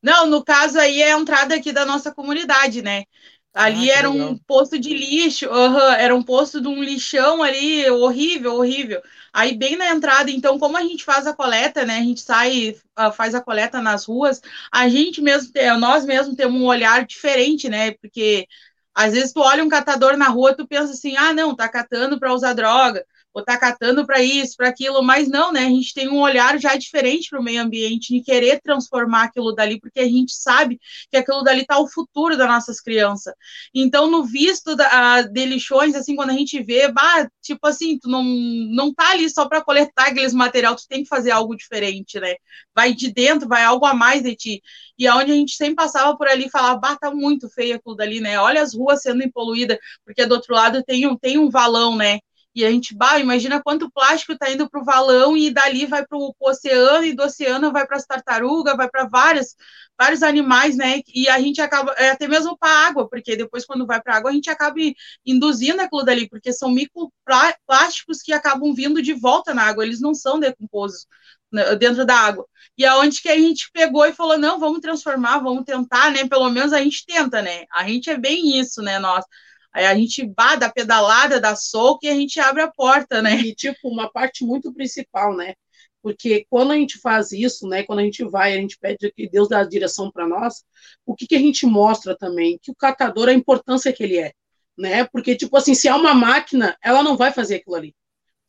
Não, no caso aí é a entrada aqui da nossa comunidade, né? Ali ah, era um posto de lixo, uhum, era um posto de um lixão ali, horrível, horrível. Aí, bem na entrada, então, como a gente faz a coleta, né? A gente sai, uh, faz a coleta nas ruas, a gente mesmo, nós mesmos temos um olhar diferente, né? Porque às vezes tu olha um catador na rua, tu pensa assim, ah, não, tá catando para usar droga ou tá catando para isso, para aquilo, mas não, né? A gente tem um olhar já diferente para o meio ambiente e querer transformar aquilo dali, porque a gente sabe que aquilo dali tá o futuro das nossas crianças. Então, no visto da, de lixões, assim, quando a gente vê, bah, tipo assim, tu não, não tá ali só para coletar aqueles material, tu tem que fazer algo diferente, né? Vai de dentro, vai algo a mais de ti. E aonde a gente sempre passava por ali e falava, bah, tá muito feio aquilo dali, né? Olha as ruas sendo poluídas, porque do outro lado tem um, tem um valão, né? E a gente, bah, imagina quanto plástico está indo para o valão e dali vai para o oceano, e do oceano vai para as tartarugas, vai para vários, vários animais, né? E a gente acaba, é, até mesmo para a água, porque depois, quando vai para a água, a gente acaba induzindo aquilo dali, porque são microplásticos que acabam vindo de volta na água, eles não são decomposos né, dentro da água. E aonde que a gente pegou e falou, não, vamos transformar, vamos tentar, né? Pelo menos a gente tenta, né? A gente é bem isso, né, nós. Aí a gente vá da pedalada, dá soco e a gente abre a porta, né? E, tipo, uma parte muito principal, né? Porque quando a gente faz isso, né? Quando a gente vai, a gente pede que Deus dá a direção para nós, o que, que a gente mostra também? Que o catador, a importância que ele é, né? Porque, tipo assim, se é uma máquina, ela não vai fazer aquilo ali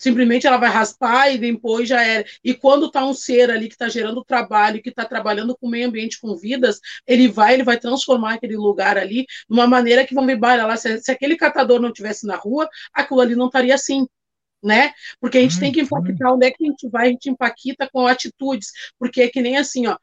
simplesmente ela vai raspar e depois já era. E quando está um ser ali que está gerando trabalho, que está trabalhando com o meio ambiente, com vidas, ele vai, ele vai transformar aquele lugar ali de uma maneira que vão ver, lá, se, se aquele catador não tivesse na rua, aquilo ali não estaria assim né? Porque a gente hum, tem que impactar onde é que a gente vai, a gente impacta com atitudes, porque é que nem assim, ó,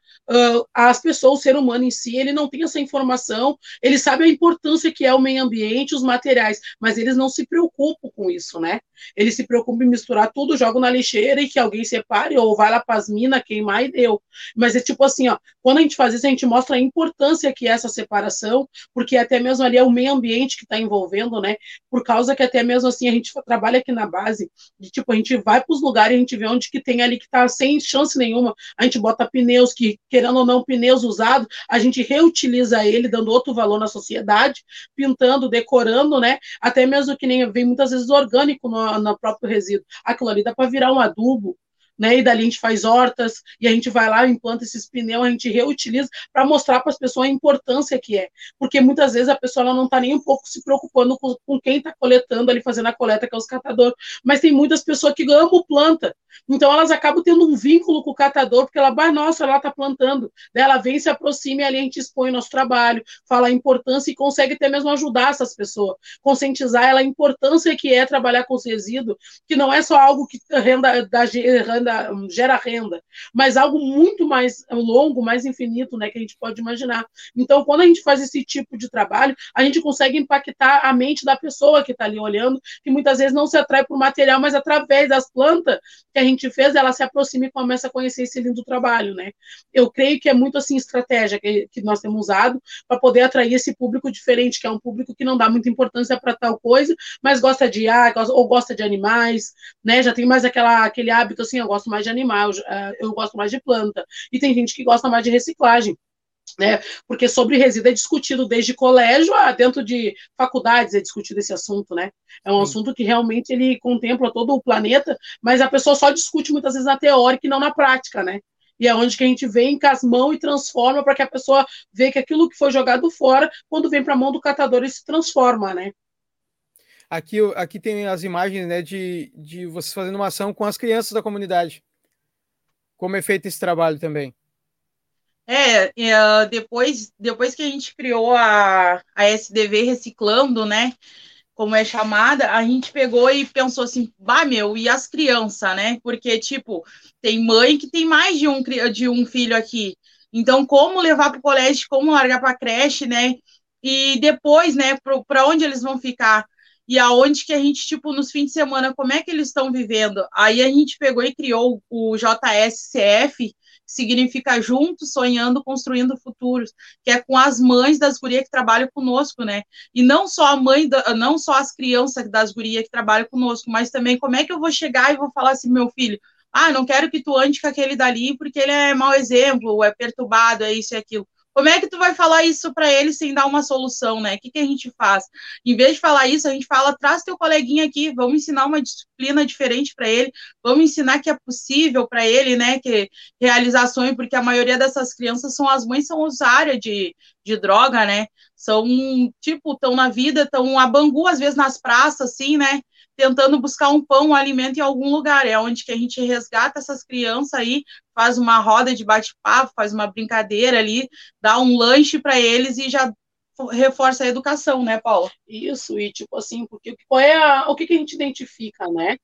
as pessoas, o ser humano em si, ele não tem essa informação, ele sabe a importância que é o meio ambiente, os materiais, mas eles não se preocupam com isso, né? Ele se preocupa em misturar tudo, joga na lixeira e que alguém separe, ou vai lá para as minas queimar e deu. Mas é tipo assim, ó, quando a gente faz isso, a gente mostra a importância que é essa separação, porque até mesmo ali é o meio ambiente que está envolvendo, né? Por causa que até mesmo assim a gente trabalha aqui na base de tipo, a gente vai para os lugares, a gente vê onde que tem ali que está sem chance nenhuma, a gente bota pneus que, querendo ou não, pneus usados, a gente reutiliza ele, dando outro valor na sociedade, pintando, decorando, né? Até mesmo que nem vem muitas vezes orgânico no, no próprio resíduo. Aquilo ali dá para virar um adubo, né? E dali a gente faz hortas, e a gente vai lá, implanta esses pneus, a gente reutiliza para mostrar para as pessoas a importância que é. Porque muitas vezes a pessoa não está nem um pouco se preocupando com, com quem está coletando ali, fazendo a coleta, que é os catadores. Mas tem muitas pessoas que amam planta. Então elas acabam tendo um vínculo com o catador, porque ela, vai, nossa, ela está plantando. Daí ela vem, se aproxima e ali a gente expõe o nosso trabalho, fala a importância e consegue até mesmo ajudar essas pessoas, conscientizar ela a importância que é trabalhar com os resíduos, que não é só algo que renda, da, renda gera renda, mas algo muito mais longo, mais infinito, né, que a gente pode imaginar. Então, quando a gente faz esse tipo de trabalho, a gente consegue impactar a mente da pessoa que está ali olhando, que muitas vezes não se atrai por material, mas através das plantas que a gente fez, ela se aproxima e começa a conhecer esse lindo trabalho, né? Eu creio que é muito assim estratégia que, que nós temos usado para poder atrair esse público diferente, que é um público que não dá muita importância para tal coisa, mas gosta de ar, ou gosta de animais, né? Já tem mais aquela, aquele hábito assim, eu gosto mais de animal, eu gosto mais de planta. E tem gente que gosta mais de reciclagem. Né? Porque sobre resíduo é discutido desde colégio a dentro de faculdades é discutido esse assunto, né? É um Sim. assunto que realmente ele contempla todo o planeta, mas a pessoa só discute muitas vezes na teórica e não na prática, né? E é onde que a gente vem com as mãos e transforma para que a pessoa vê que aquilo que foi jogado fora, quando vem para a mão do catador, ele se transforma, né? Aqui, aqui tem as imagens né, de, de vocês fazendo uma ação com as crianças da comunidade. Como é feito esse trabalho também? É, é, depois, depois que a gente criou a, a SDV Reciclando, né? Como é chamada, a gente pegou e pensou assim, bah, meu, e as crianças, né? Porque, tipo, tem mãe que tem mais de um, de um filho aqui. Então, como levar para o colégio, como largar para a creche, né? E depois, né, para onde eles vão ficar? E aonde que a gente, tipo, nos fins de semana, como é que eles estão vivendo? Aí a gente pegou e criou o JSCF, significa juntos, sonhando, construindo futuros, que é com as mães das gurias que trabalham conosco, né? E não só a mãe, da, não só as crianças das gurias que trabalham conosco, mas também como é que eu vou chegar e vou falar assim, meu filho, ah, não quero que tu ande com aquele dali porque ele é mau exemplo, é perturbado, é isso e aquilo. Como é que tu vai falar isso para ele sem dar uma solução, né? O que, que a gente faz? Em vez de falar isso, a gente fala: traz teu coleguinha aqui, vamos ensinar uma disciplina diferente para ele, vamos ensinar que é possível para ele, né? Que realizar sonho, porque a maioria dessas crianças são as mães são usuárias de, de droga, né? São, tipo, estão na vida, estão a bangu, às vezes, nas praças, assim, né? Tentando buscar um pão, um alimento em algum lugar. É onde que a gente resgata essas crianças aí, faz uma roda de bate-papo, faz uma brincadeira ali, dá um lanche para eles e já reforça a educação, né, Paula? Isso, e tipo assim, porque qual é a, o que, que a gente identifica, né?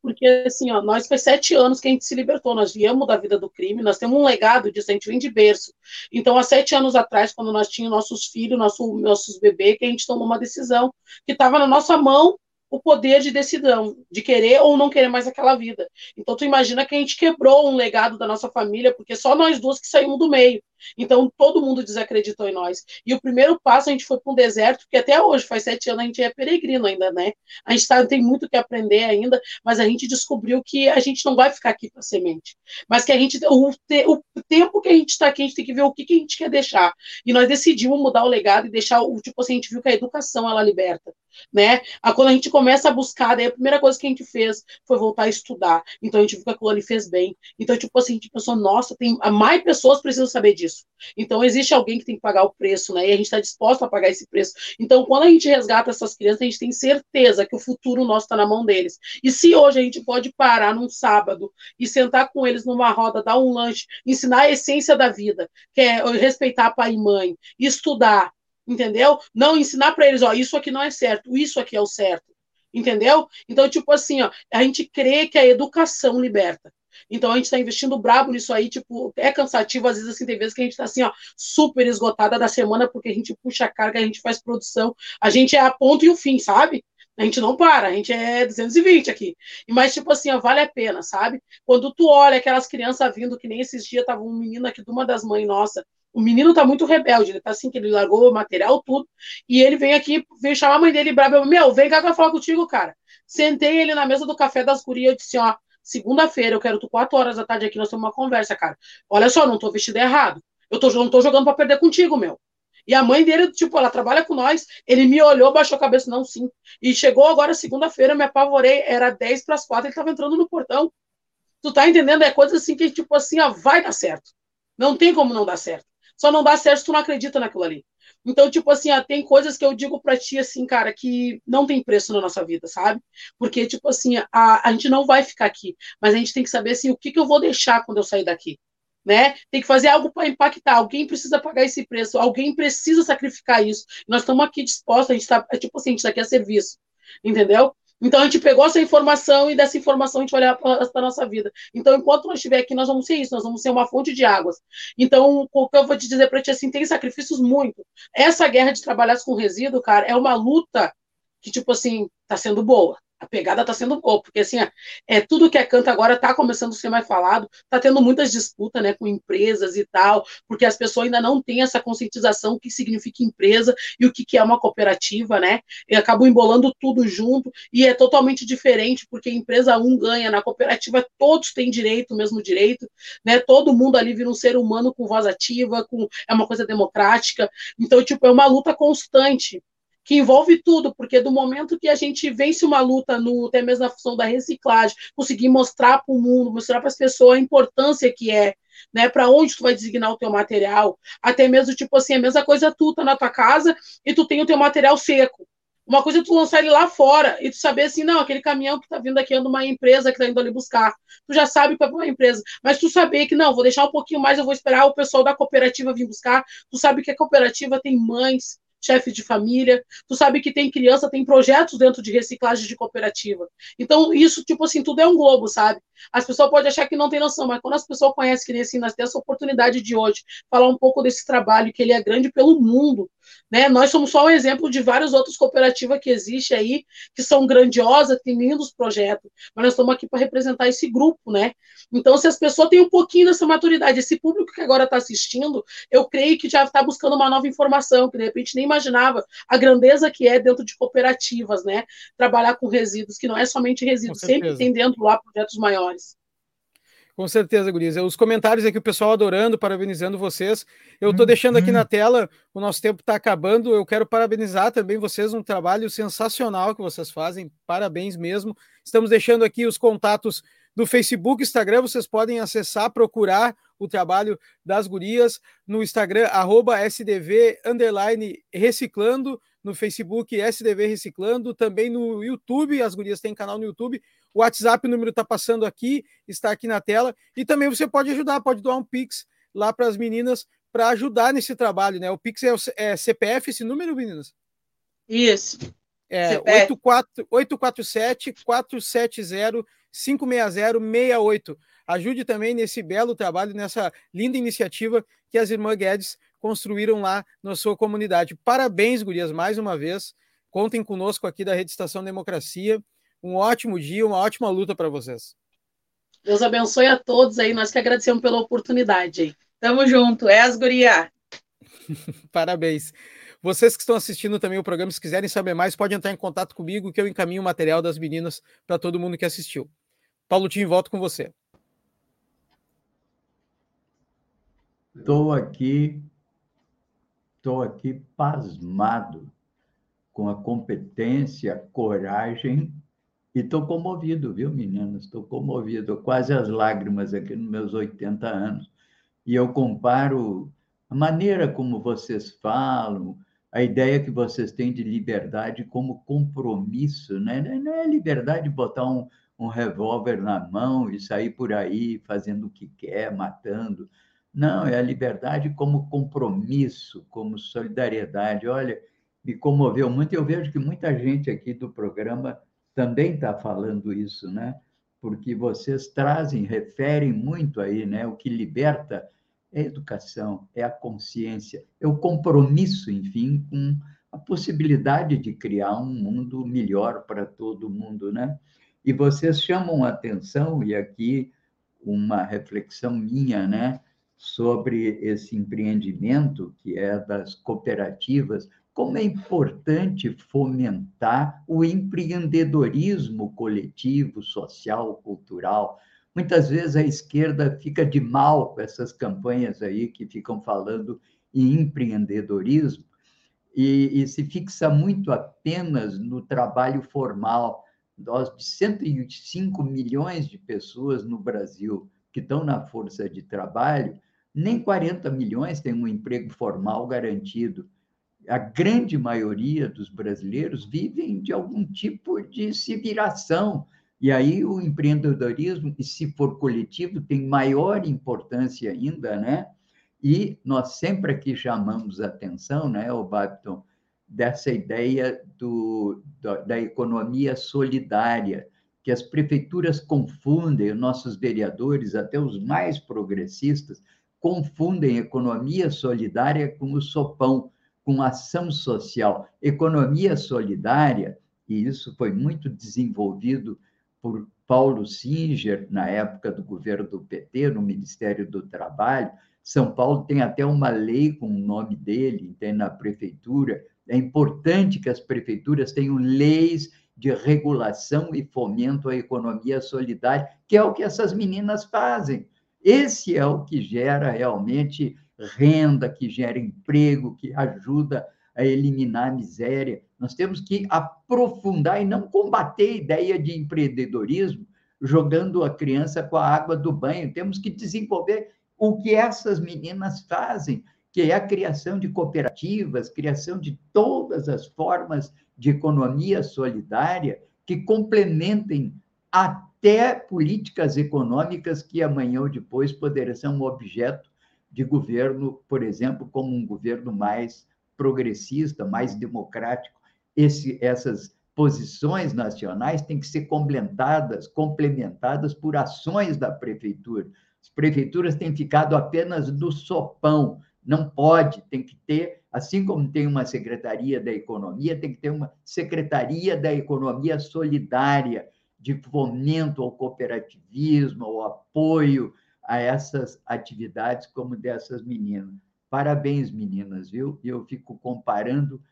Porque assim, ó, nós faz sete anos que a gente se libertou, nós viemos da vida do crime, nós temos um legado disso, a gente vem de berço. Então, há sete anos atrás, quando nós tínhamos nossos filhos, nosso, nossos bebês, que a gente tomou uma decisão que estava na nossa mão o poder de decisão, de querer ou não querer mais aquela vida. Então, tu imagina que a gente quebrou um legado da nossa família, porque só nós duas que saímos do meio. Então, todo mundo desacreditou em nós. E o primeiro passo, a gente foi para um deserto, que até hoje, faz sete anos, a gente é peregrino ainda, né? A gente tá, tem muito que aprender ainda, mas a gente descobriu que a gente não vai ficar aqui para semente. Mas que a gente, o, o tempo que a gente está aqui, a gente tem que ver o que, que a gente quer deixar. E nós decidimos mudar o legado e deixar o, tipo assim, a gente viu que a educação, ela liberta né? Quando a gente começa a buscar, daí a primeira coisa que a gente fez foi voltar a estudar. Então a gente viu que aquilo ali fez bem. Então, tipo assim, a gente pensou, nossa, tem mais pessoas precisam saber disso. Então existe alguém que tem que pagar o preço, né? E a gente está disposto a pagar esse preço. Então, quando a gente resgata essas crianças, a gente tem certeza que o futuro nosso está na mão deles. E se hoje a gente pode parar num sábado e sentar com eles numa roda, dar um lanche, ensinar a essência da vida, que é respeitar pai e mãe, estudar, entendeu? Não ensinar para eles, ó, isso aqui não é certo, isso aqui é o certo, entendeu? Então, tipo assim, ó, a gente crê que a educação liberta. Então a gente está investindo brabo nisso aí, tipo, é cansativo, às vezes assim, tem vezes que a gente está assim, ó, super esgotada da semana, porque a gente puxa a carga, a gente faz produção, a gente é a ponto e o fim, sabe? A gente não para, a gente é 220 aqui. Mas, tipo assim, ó, vale a pena, sabe? Quando tu olha aquelas crianças vindo, que nem esses dias tava um menino aqui de uma das mães nossa, o menino tá muito rebelde, ele tá assim, que ele largou o material, tudo, e ele vem aqui, veio chamar a mãe dele brava, eu, meu, vem cá que eu falar contigo, cara. Sentei ele na mesa do café das gurias, eu disse, ó, segunda-feira, eu quero tu quatro horas da tarde aqui, nós temos uma conversa, cara. Olha só, não tô vestido errado. Eu tô, não tô jogando pra perder contigo, meu. E a mãe dele, tipo, ela trabalha com nós, ele me olhou, baixou a cabeça, não, sim. E chegou agora segunda-feira, me apavorei, era 10 para as 4, ele tava entrando no portão. Tu tá entendendo? É coisa assim que, tipo assim, ó, vai dar certo. Não tem como não dar certo. Só não dá certo se tu não acredita naquilo ali. Então, tipo assim, ó, tem coisas que eu digo pra ti, assim, cara, que não tem preço na nossa vida, sabe? Porque, tipo assim, a, a gente não vai ficar aqui, mas a gente tem que saber, assim, o que, que eu vou deixar quando eu sair daqui, né? Tem que fazer algo para impactar, alguém precisa pagar esse preço, alguém precisa sacrificar isso. Nós estamos aqui dispostos, a gente tá, é tipo assim, a gente está aqui a serviço, entendeu? Então a gente pegou essa informação e dessa informação a gente vai olhar para a nossa vida. Então, enquanto nós estiver aqui, nós vamos ser isso, nós vamos ser uma fonte de águas. Então, o que eu vou te dizer para ti assim, tem sacrifícios muito. Essa guerra de trabalhar com resíduo, cara, é uma luta que, tipo assim, tá sendo boa. A pegada está sendo boa, porque assim, é, tudo que é canto agora está começando a ser mais falado, está tendo muitas disputas né, com empresas e tal, porque as pessoas ainda não têm essa conscientização que significa empresa e o que, que é uma cooperativa, né? E acabam embolando tudo junto, e é totalmente diferente, porque empresa um ganha, na cooperativa todos têm direito, o mesmo direito, né? Todo mundo ali vira um ser humano com voz ativa, com é uma coisa democrática. Então, tipo, é uma luta constante que envolve tudo, porque do momento que a gente vence uma luta no até mesmo na função da reciclagem, conseguir mostrar para o mundo, mostrar para as pessoas a importância que é, né, para onde tu vai designar o teu material, até mesmo tipo assim, a mesma coisa tu tá na tua casa e tu tem o teu material seco. Uma coisa é tu lançar ele lá fora e tu saber assim, não, aquele caminhão que tá vindo aqui é uma empresa que tá indo ali buscar. Tu já sabe que é uma empresa. Mas tu saber que, não, vou deixar um pouquinho mais, eu vou esperar o pessoal da cooperativa vir buscar. Tu sabe que a cooperativa tem mães, chefe de família, tu sabe que tem criança, tem projetos dentro de reciclagem de cooperativa. Então, isso, tipo assim, tudo é um globo, sabe? As pessoas podem achar que não tem noção, mas quando as pessoas conhecem que nem assim, nós temos essa oportunidade de hoje falar um pouco desse trabalho, que ele é grande pelo mundo, né? Nós somos só um exemplo de várias outras cooperativas que existem aí, que são grandiosas, que têm lindos projetos, mas nós estamos aqui para representar esse grupo, né? Então, se as pessoas têm um pouquinho dessa maturidade, esse público que agora está assistindo, eu creio que já está buscando uma nova informação, que de repente nem imaginava a grandeza que é dentro de cooperativas, né? Trabalhar com resíduos, que não é somente resíduos, sempre tem dentro lá projetos maiores. Com certeza, Gurias. Os comentários aqui, o pessoal adorando, parabenizando vocês. Eu estou deixando aqui na tela, o nosso tempo está acabando. Eu quero parabenizar também vocês, um trabalho sensacional que vocês fazem. Parabéns mesmo. Estamos deixando aqui os contatos do Facebook, Instagram, vocês podem acessar, procurar o trabalho das gurias no Instagram, arroba SDV reciclando, no Facebook SDV Reciclando, também no YouTube, as gurias têm canal no YouTube. O WhatsApp, o número está passando aqui, está aqui na tela. E também você pode ajudar, pode doar um Pix lá para as meninas para ajudar nesse trabalho, né? O Pix é, o, é CPF, esse número, meninas? Isso. É 847 470 56068. Ajude também nesse belo trabalho, nessa linda iniciativa que as irmãs Guedes construíram lá na sua comunidade. Parabéns, gurias, mais uma vez. Contem conosco aqui da Rede Estação Democracia. Um ótimo dia, uma ótima luta para vocês. Deus abençoe a todos aí. Nós que agradecemos pela oportunidade. Tamo junto. É as gurias. Parabéns. Vocês que estão assistindo também o programa, se quiserem saber mais, podem entrar em contato comigo que eu encaminho o material das meninas para todo mundo que assistiu. Paulo Tim, volto com você. Estou aqui, estou aqui pasmado com a competência, a coragem e estou comovido, viu, meninas? Estou comovido, quase as lágrimas aqui nos meus 80 anos. E eu comparo a maneira como vocês falam, a ideia que vocês têm de liberdade como compromisso, né? Não é liberdade de botar um, um revólver na mão e sair por aí fazendo o que quer, matando. Não, é a liberdade como compromisso, como solidariedade. Olha, me comoveu muito. Eu vejo que muita gente aqui do programa também está falando isso, né? Porque vocês trazem, referem muito aí, né? O que liberta é a educação, é a consciência, é o compromisso, enfim, com a possibilidade de criar um mundo melhor para todo mundo, né? E vocês chamam a atenção, e aqui uma reflexão minha, né, sobre esse empreendimento que é das cooperativas, como é importante fomentar o empreendedorismo coletivo, social, cultural, Muitas vezes a esquerda fica de mal com essas campanhas aí que ficam falando em empreendedorismo e, e se fixa muito apenas no trabalho formal. Nós, de 105 milhões de pessoas no Brasil que estão na força de trabalho, nem 40 milhões têm um emprego formal garantido. A grande maioria dos brasileiros vivem de algum tipo de se viração, e aí o empreendedorismo, e se for coletivo, tem maior importância ainda, né? E nós sempre aqui chamamos a atenção, né, o Babton, dessa ideia do, da economia solidária, que as prefeituras confundem, nossos vereadores, até os mais progressistas, confundem economia solidária com o sopão, com ação social. Economia solidária e isso foi muito desenvolvido por Paulo Singer, na época do governo do PT, no Ministério do Trabalho. São Paulo tem até uma lei com o nome dele, tem na prefeitura. É importante que as prefeituras tenham leis de regulação e fomento à economia solidária, que é o que essas meninas fazem. Esse é o que gera realmente renda, que gera emprego, que ajuda a eliminar a miséria. Nós temos que aprofundar e não combater a ideia de empreendedorismo jogando a criança com a água do banho. Temos que desenvolver o que essas meninas fazem, que é a criação de cooperativas, criação de todas as formas de economia solidária que complementem até políticas econômicas que amanhã ou depois poderão ser um objeto de governo, por exemplo, como um governo mais progressista, mais democrático. Esse, essas posições nacionais têm que ser complementadas, complementadas por ações da prefeitura. As prefeituras têm ficado apenas do sopão, não pode, tem que ter, assim como tem uma secretaria da economia, tem que ter uma secretaria da economia solidária, de fomento ao cooperativismo, ao apoio a essas atividades como dessas meninas. Parabéns, meninas, viu? Eu fico comparando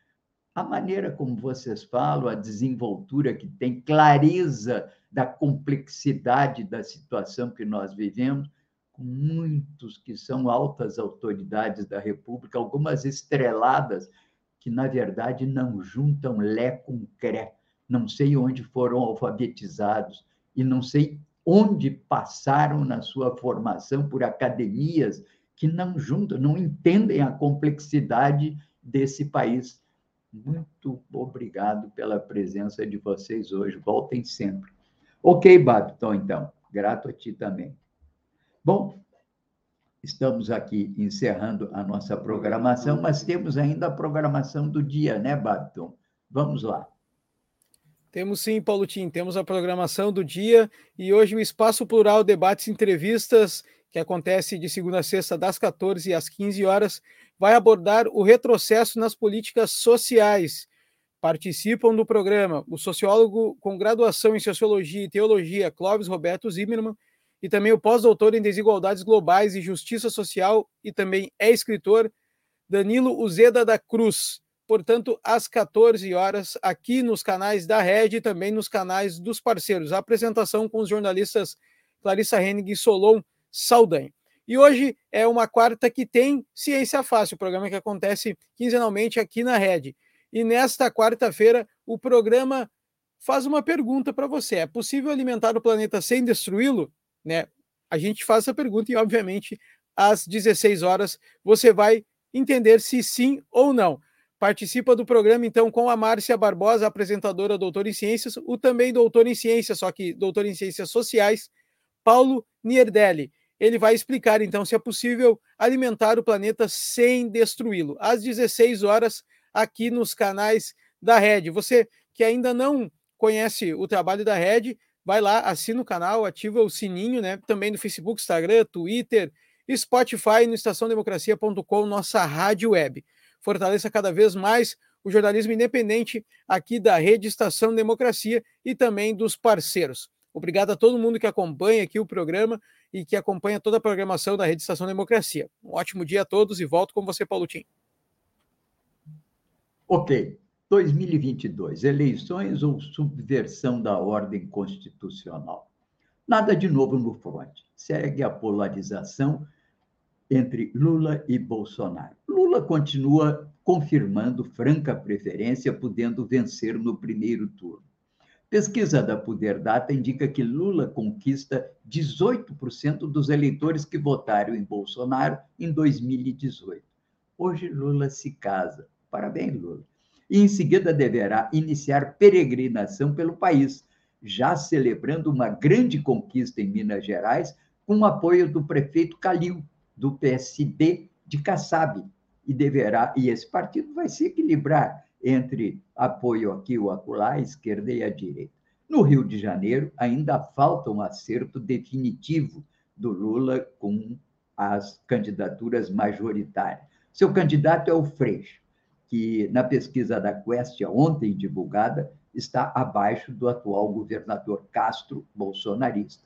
a maneira como vocês falam, a desenvoltura que tem, clareza da complexidade da situação que nós vivemos, com muitos que são altas autoridades da República, algumas estreladas, que, na verdade, não juntam lé com cré. Não sei onde foram alfabetizados e não sei onde passaram na sua formação por academias que não juntam, não entendem a complexidade desse país. Muito obrigado pela presença de vocês hoje. Voltem sempre. Ok, Babton, então. Grato a ti também. Bom, estamos aqui encerrando a nossa programação, mas temos ainda a programação do dia, né, Babton? Vamos lá. Temos sim, Paulo Tim, temos a programação do dia e hoje o Espaço Plural Debates e Entrevistas, que acontece de segunda a sexta, das 14 às 15 horas, vai abordar o retrocesso nas políticas sociais. Participam do programa o sociólogo com graduação em Sociologia e Teologia, Clóvis Roberto Zimmermann, e também o pós-doutor em Desigualdades Globais e Justiça Social e também é escritor, Danilo Uzeda da Cruz. Portanto, às 14 horas, aqui nos canais da Rede e também nos canais dos parceiros. A apresentação com os jornalistas Clarissa Henning e Solon Saldanha. E hoje é uma quarta que tem Ciência Fácil, o programa que acontece quinzenalmente aqui na Rede. E nesta quarta-feira, o programa faz uma pergunta para você: é possível alimentar o planeta sem destruí-lo? né? A gente faz essa pergunta e, obviamente, às 16 horas você vai entender se sim ou não. Participa do programa, então, com a Márcia Barbosa, apresentadora doutora em ciências, o também doutor em ciências, só que doutor em ciências sociais, Paulo Nierdelli. Ele vai explicar, então, se é possível alimentar o planeta sem destruí-lo. Às 16 horas, aqui nos canais da Rede. Você que ainda não conhece o trabalho da Rede, vai lá, assina o canal, ativa o sininho, né? Também no Facebook, Instagram, Twitter, Spotify, no estaçãodemocracia.com, nossa rádio web. Fortaleça cada vez mais o jornalismo independente aqui da Rede Estação Democracia e também dos parceiros. Obrigado a todo mundo que acompanha aqui o programa e que acompanha toda a programação da Rede Estação Democracia. Um ótimo dia a todos e volto com você, Paulo Tim. Ok. 2022, eleições ou subversão da ordem constitucional. Nada de novo no fronte. Segue a polarização entre Lula e Bolsonaro. Lula continua confirmando franca preferência, podendo vencer no primeiro turno. Pesquisa da Poder Data indica que Lula conquista 18% dos eleitores que votaram em Bolsonaro em 2018. Hoje Lula se casa. Parabéns, Lula e em seguida deverá iniciar peregrinação pelo país, já celebrando uma grande conquista em Minas Gerais com o apoio do prefeito Calil, do PSD de Kassab, e deverá e esse partido vai se equilibrar entre apoio aqui ou acolá, a esquerda e a direita. No Rio de Janeiro, ainda falta um acerto definitivo do Lula com as candidaturas majoritárias. Seu candidato é o Freixo que na pesquisa da Quest, ontem divulgada, está abaixo do atual governador Castro, bolsonarista.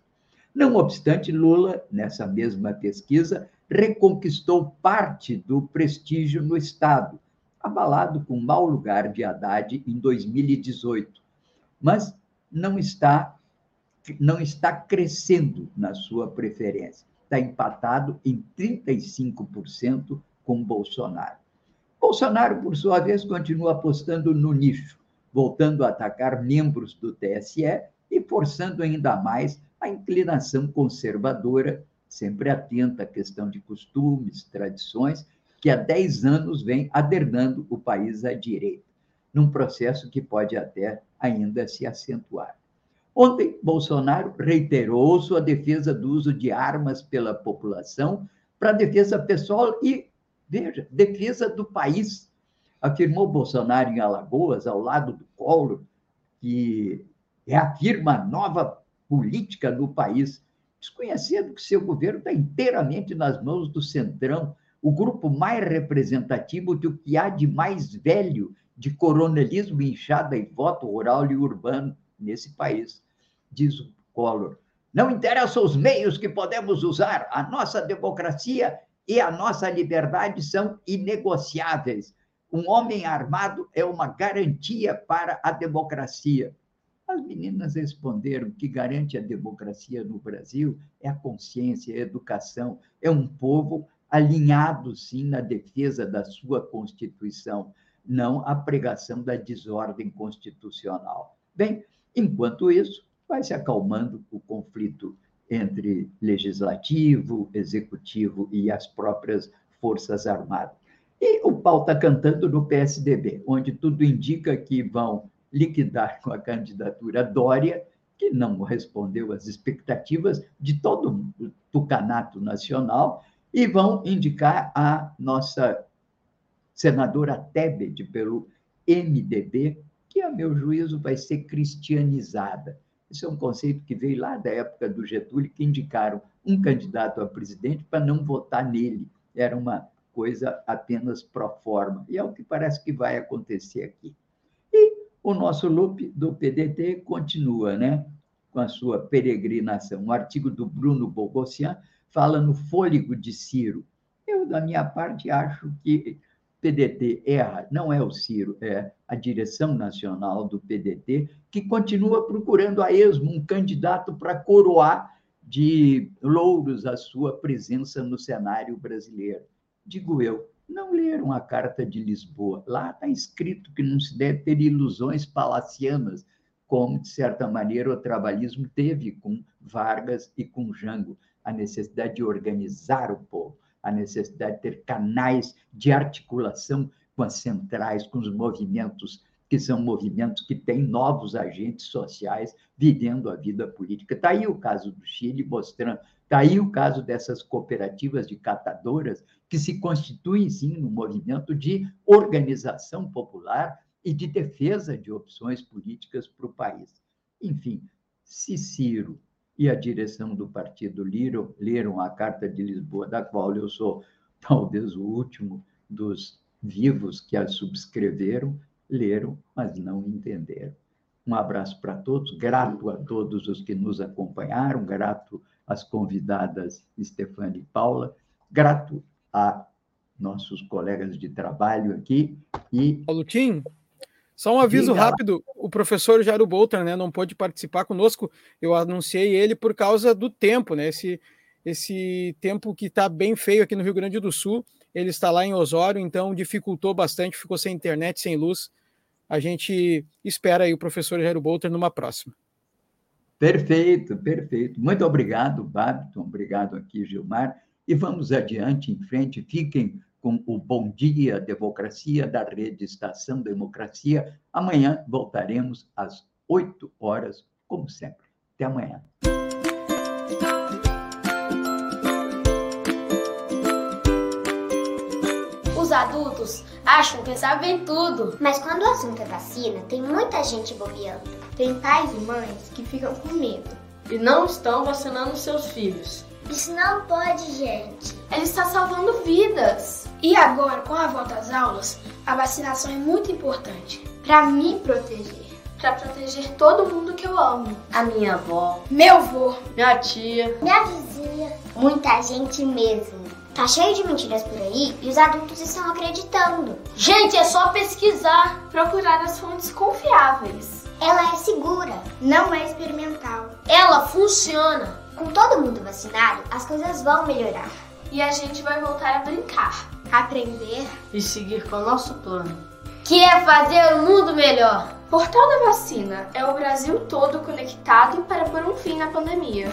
Não obstante, Lula, nessa mesma pesquisa, reconquistou parte do prestígio no Estado, abalado com o mau lugar de Haddad em 2018, mas não está, não está crescendo na sua preferência. Está empatado em 35% com Bolsonaro. Bolsonaro, por sua vez, continua apostando no nicho, voltando a atacar membros do TSE e forçando ainda mais a inclinação conservadora, sempre atenta à questão de costumes, tradições, que há 10 anos vem adernando o país à direita, num processo que pode até ainda se acentuar. Ontem, Bolsonaro reiterou sua defesa do uso de armas pela população para defesa pessoal e Veja, defesa do país, afirmou Bolsonaro em Alagoas, ao lado do Collor, que reafirma a nova política do país, desconhecendo que seu governo está inteiramente nas mãos do Centrão, o grupo mais representativo do que há de mais velho de coronelismo, inchada e voto rural e urbano nesse país, diz o Collor. Não interessam os meios que podemos usar, a nossa democracia e a nossa liberdade são inegociáveis. Um homem armado é uma garantia para a democracia. As meninas responderam que garante a democracia no Brasil é a consciência, a educação, é um povo alinhado, sim, na defesa da sua Constituição, não a pregação da desordem constitucional. Bem, enquanto isso, vai se acalmando o conflito entre legislativo, executivo e as próprias Forças Armadas. E o pau está cantando no PSDB, onde tudo indica que vão liquidar com a candidatura Dória, que não respondeu às expectativas de todo o tucanato nacional, e vão indicar a nossa senadora Tebet pelo MDB, que, a meu juízo, vai ser cristianizada. Isso é um conceito que veio lá da época do Getúlio, que indicaram um candidato a presidente para não votar nele. Era uma coisa apenas pro forma. E é o que parece que vai acontecer aqui. O nosso loop do PDT continua, né? Com a sua peregrinação. Um artigo do Bruno Bogossian fala no fôlego de Ciro. Eu, da minha parte, acho que PDT erra, não é o Ciro, é a direção nacional do PDT, que continua procurando a esmo um candidato para coroar de louros a sua presença no cenário brasileiro. Digo eu, não leram a Carta de Lisboa. Lá está escrito que não se deve ter ilusões palacianas, como, de certa maneira, o trabalhismo teve com Vargas e com Jango, a necessidade de organizar o povo a necessidade de ter canais de articulação com as centrais, com os movimentos, que são movimentos que têm novos agentes sociais vivendo a vida política. Está aí o caso do Chile mostrando, está aí o caso dessas cooperativas de catadoras que se constituem, sim, no movimento de organização popular e de defesa de opções políticas para o país. Enfim, se Ciro e a direção do partido leram, leram a Carta de Lisboa, da qual eu sou talvez o último dos vivos que a subscreveram, leram, mas não entenderam. Um abraço para todos, grato a todos os que nos acompanharam, grato às convidadas Stefane e Paula, grato a nossos colegas de trabalho aqui e. Paulo Tim, só um aviso Diga. rápido: o professor Jairo Bolter né, não pôde participar conosco. Eu anunciei ele por causa do tempo, né? Esse, esse tempo que está bem feio aqui no Rio Grande do Sul. Ele está lá em Osório, então dificultou bastante, ficou sem internet, sem luz. A gente espera aí o professor Jairo Bolter numa próxima. Perfeito, perfeito. Muito obrigado, Babton. Obrigado aqui, Gilmar. E vamos adiante, em frente. Fiquem com o Bom Dia Democracia da Rede Estação Democracia. Amanhã voltaremos às 8 horas, como sempre. Até amanhã. Adultos acham que sabem tudo. Mas quando o assunto é vacina, tem muita gente bobeando. Tem pais e mães que ficam com medo e não estão vacinando seus filhos. Isso não pode, gente. Ele está salvando vidas. E agora, com a volta às aulas, a vacinação é muito importante para me proteger. para proteger todo mundo que eu amo. A minha avó, Meu vô. minha tia. Minha vizinha. Muita gente mesmo. Tá cheio de mentiras por aí e os adultos estão acreditando. Gente, é só pesquisar, procurar as fontes confiáveis. Ela é segura, não é experimental. Ela funciona Com todo mundo vacinado, as coisas vão melhorar. e a gente vai voltar a brincar. Aprender. E seguir com o nosso plano. Que é fazer o mundo melhor. Portal da Vacina é o Brasil todo conectado para pôr um fim na pandemia.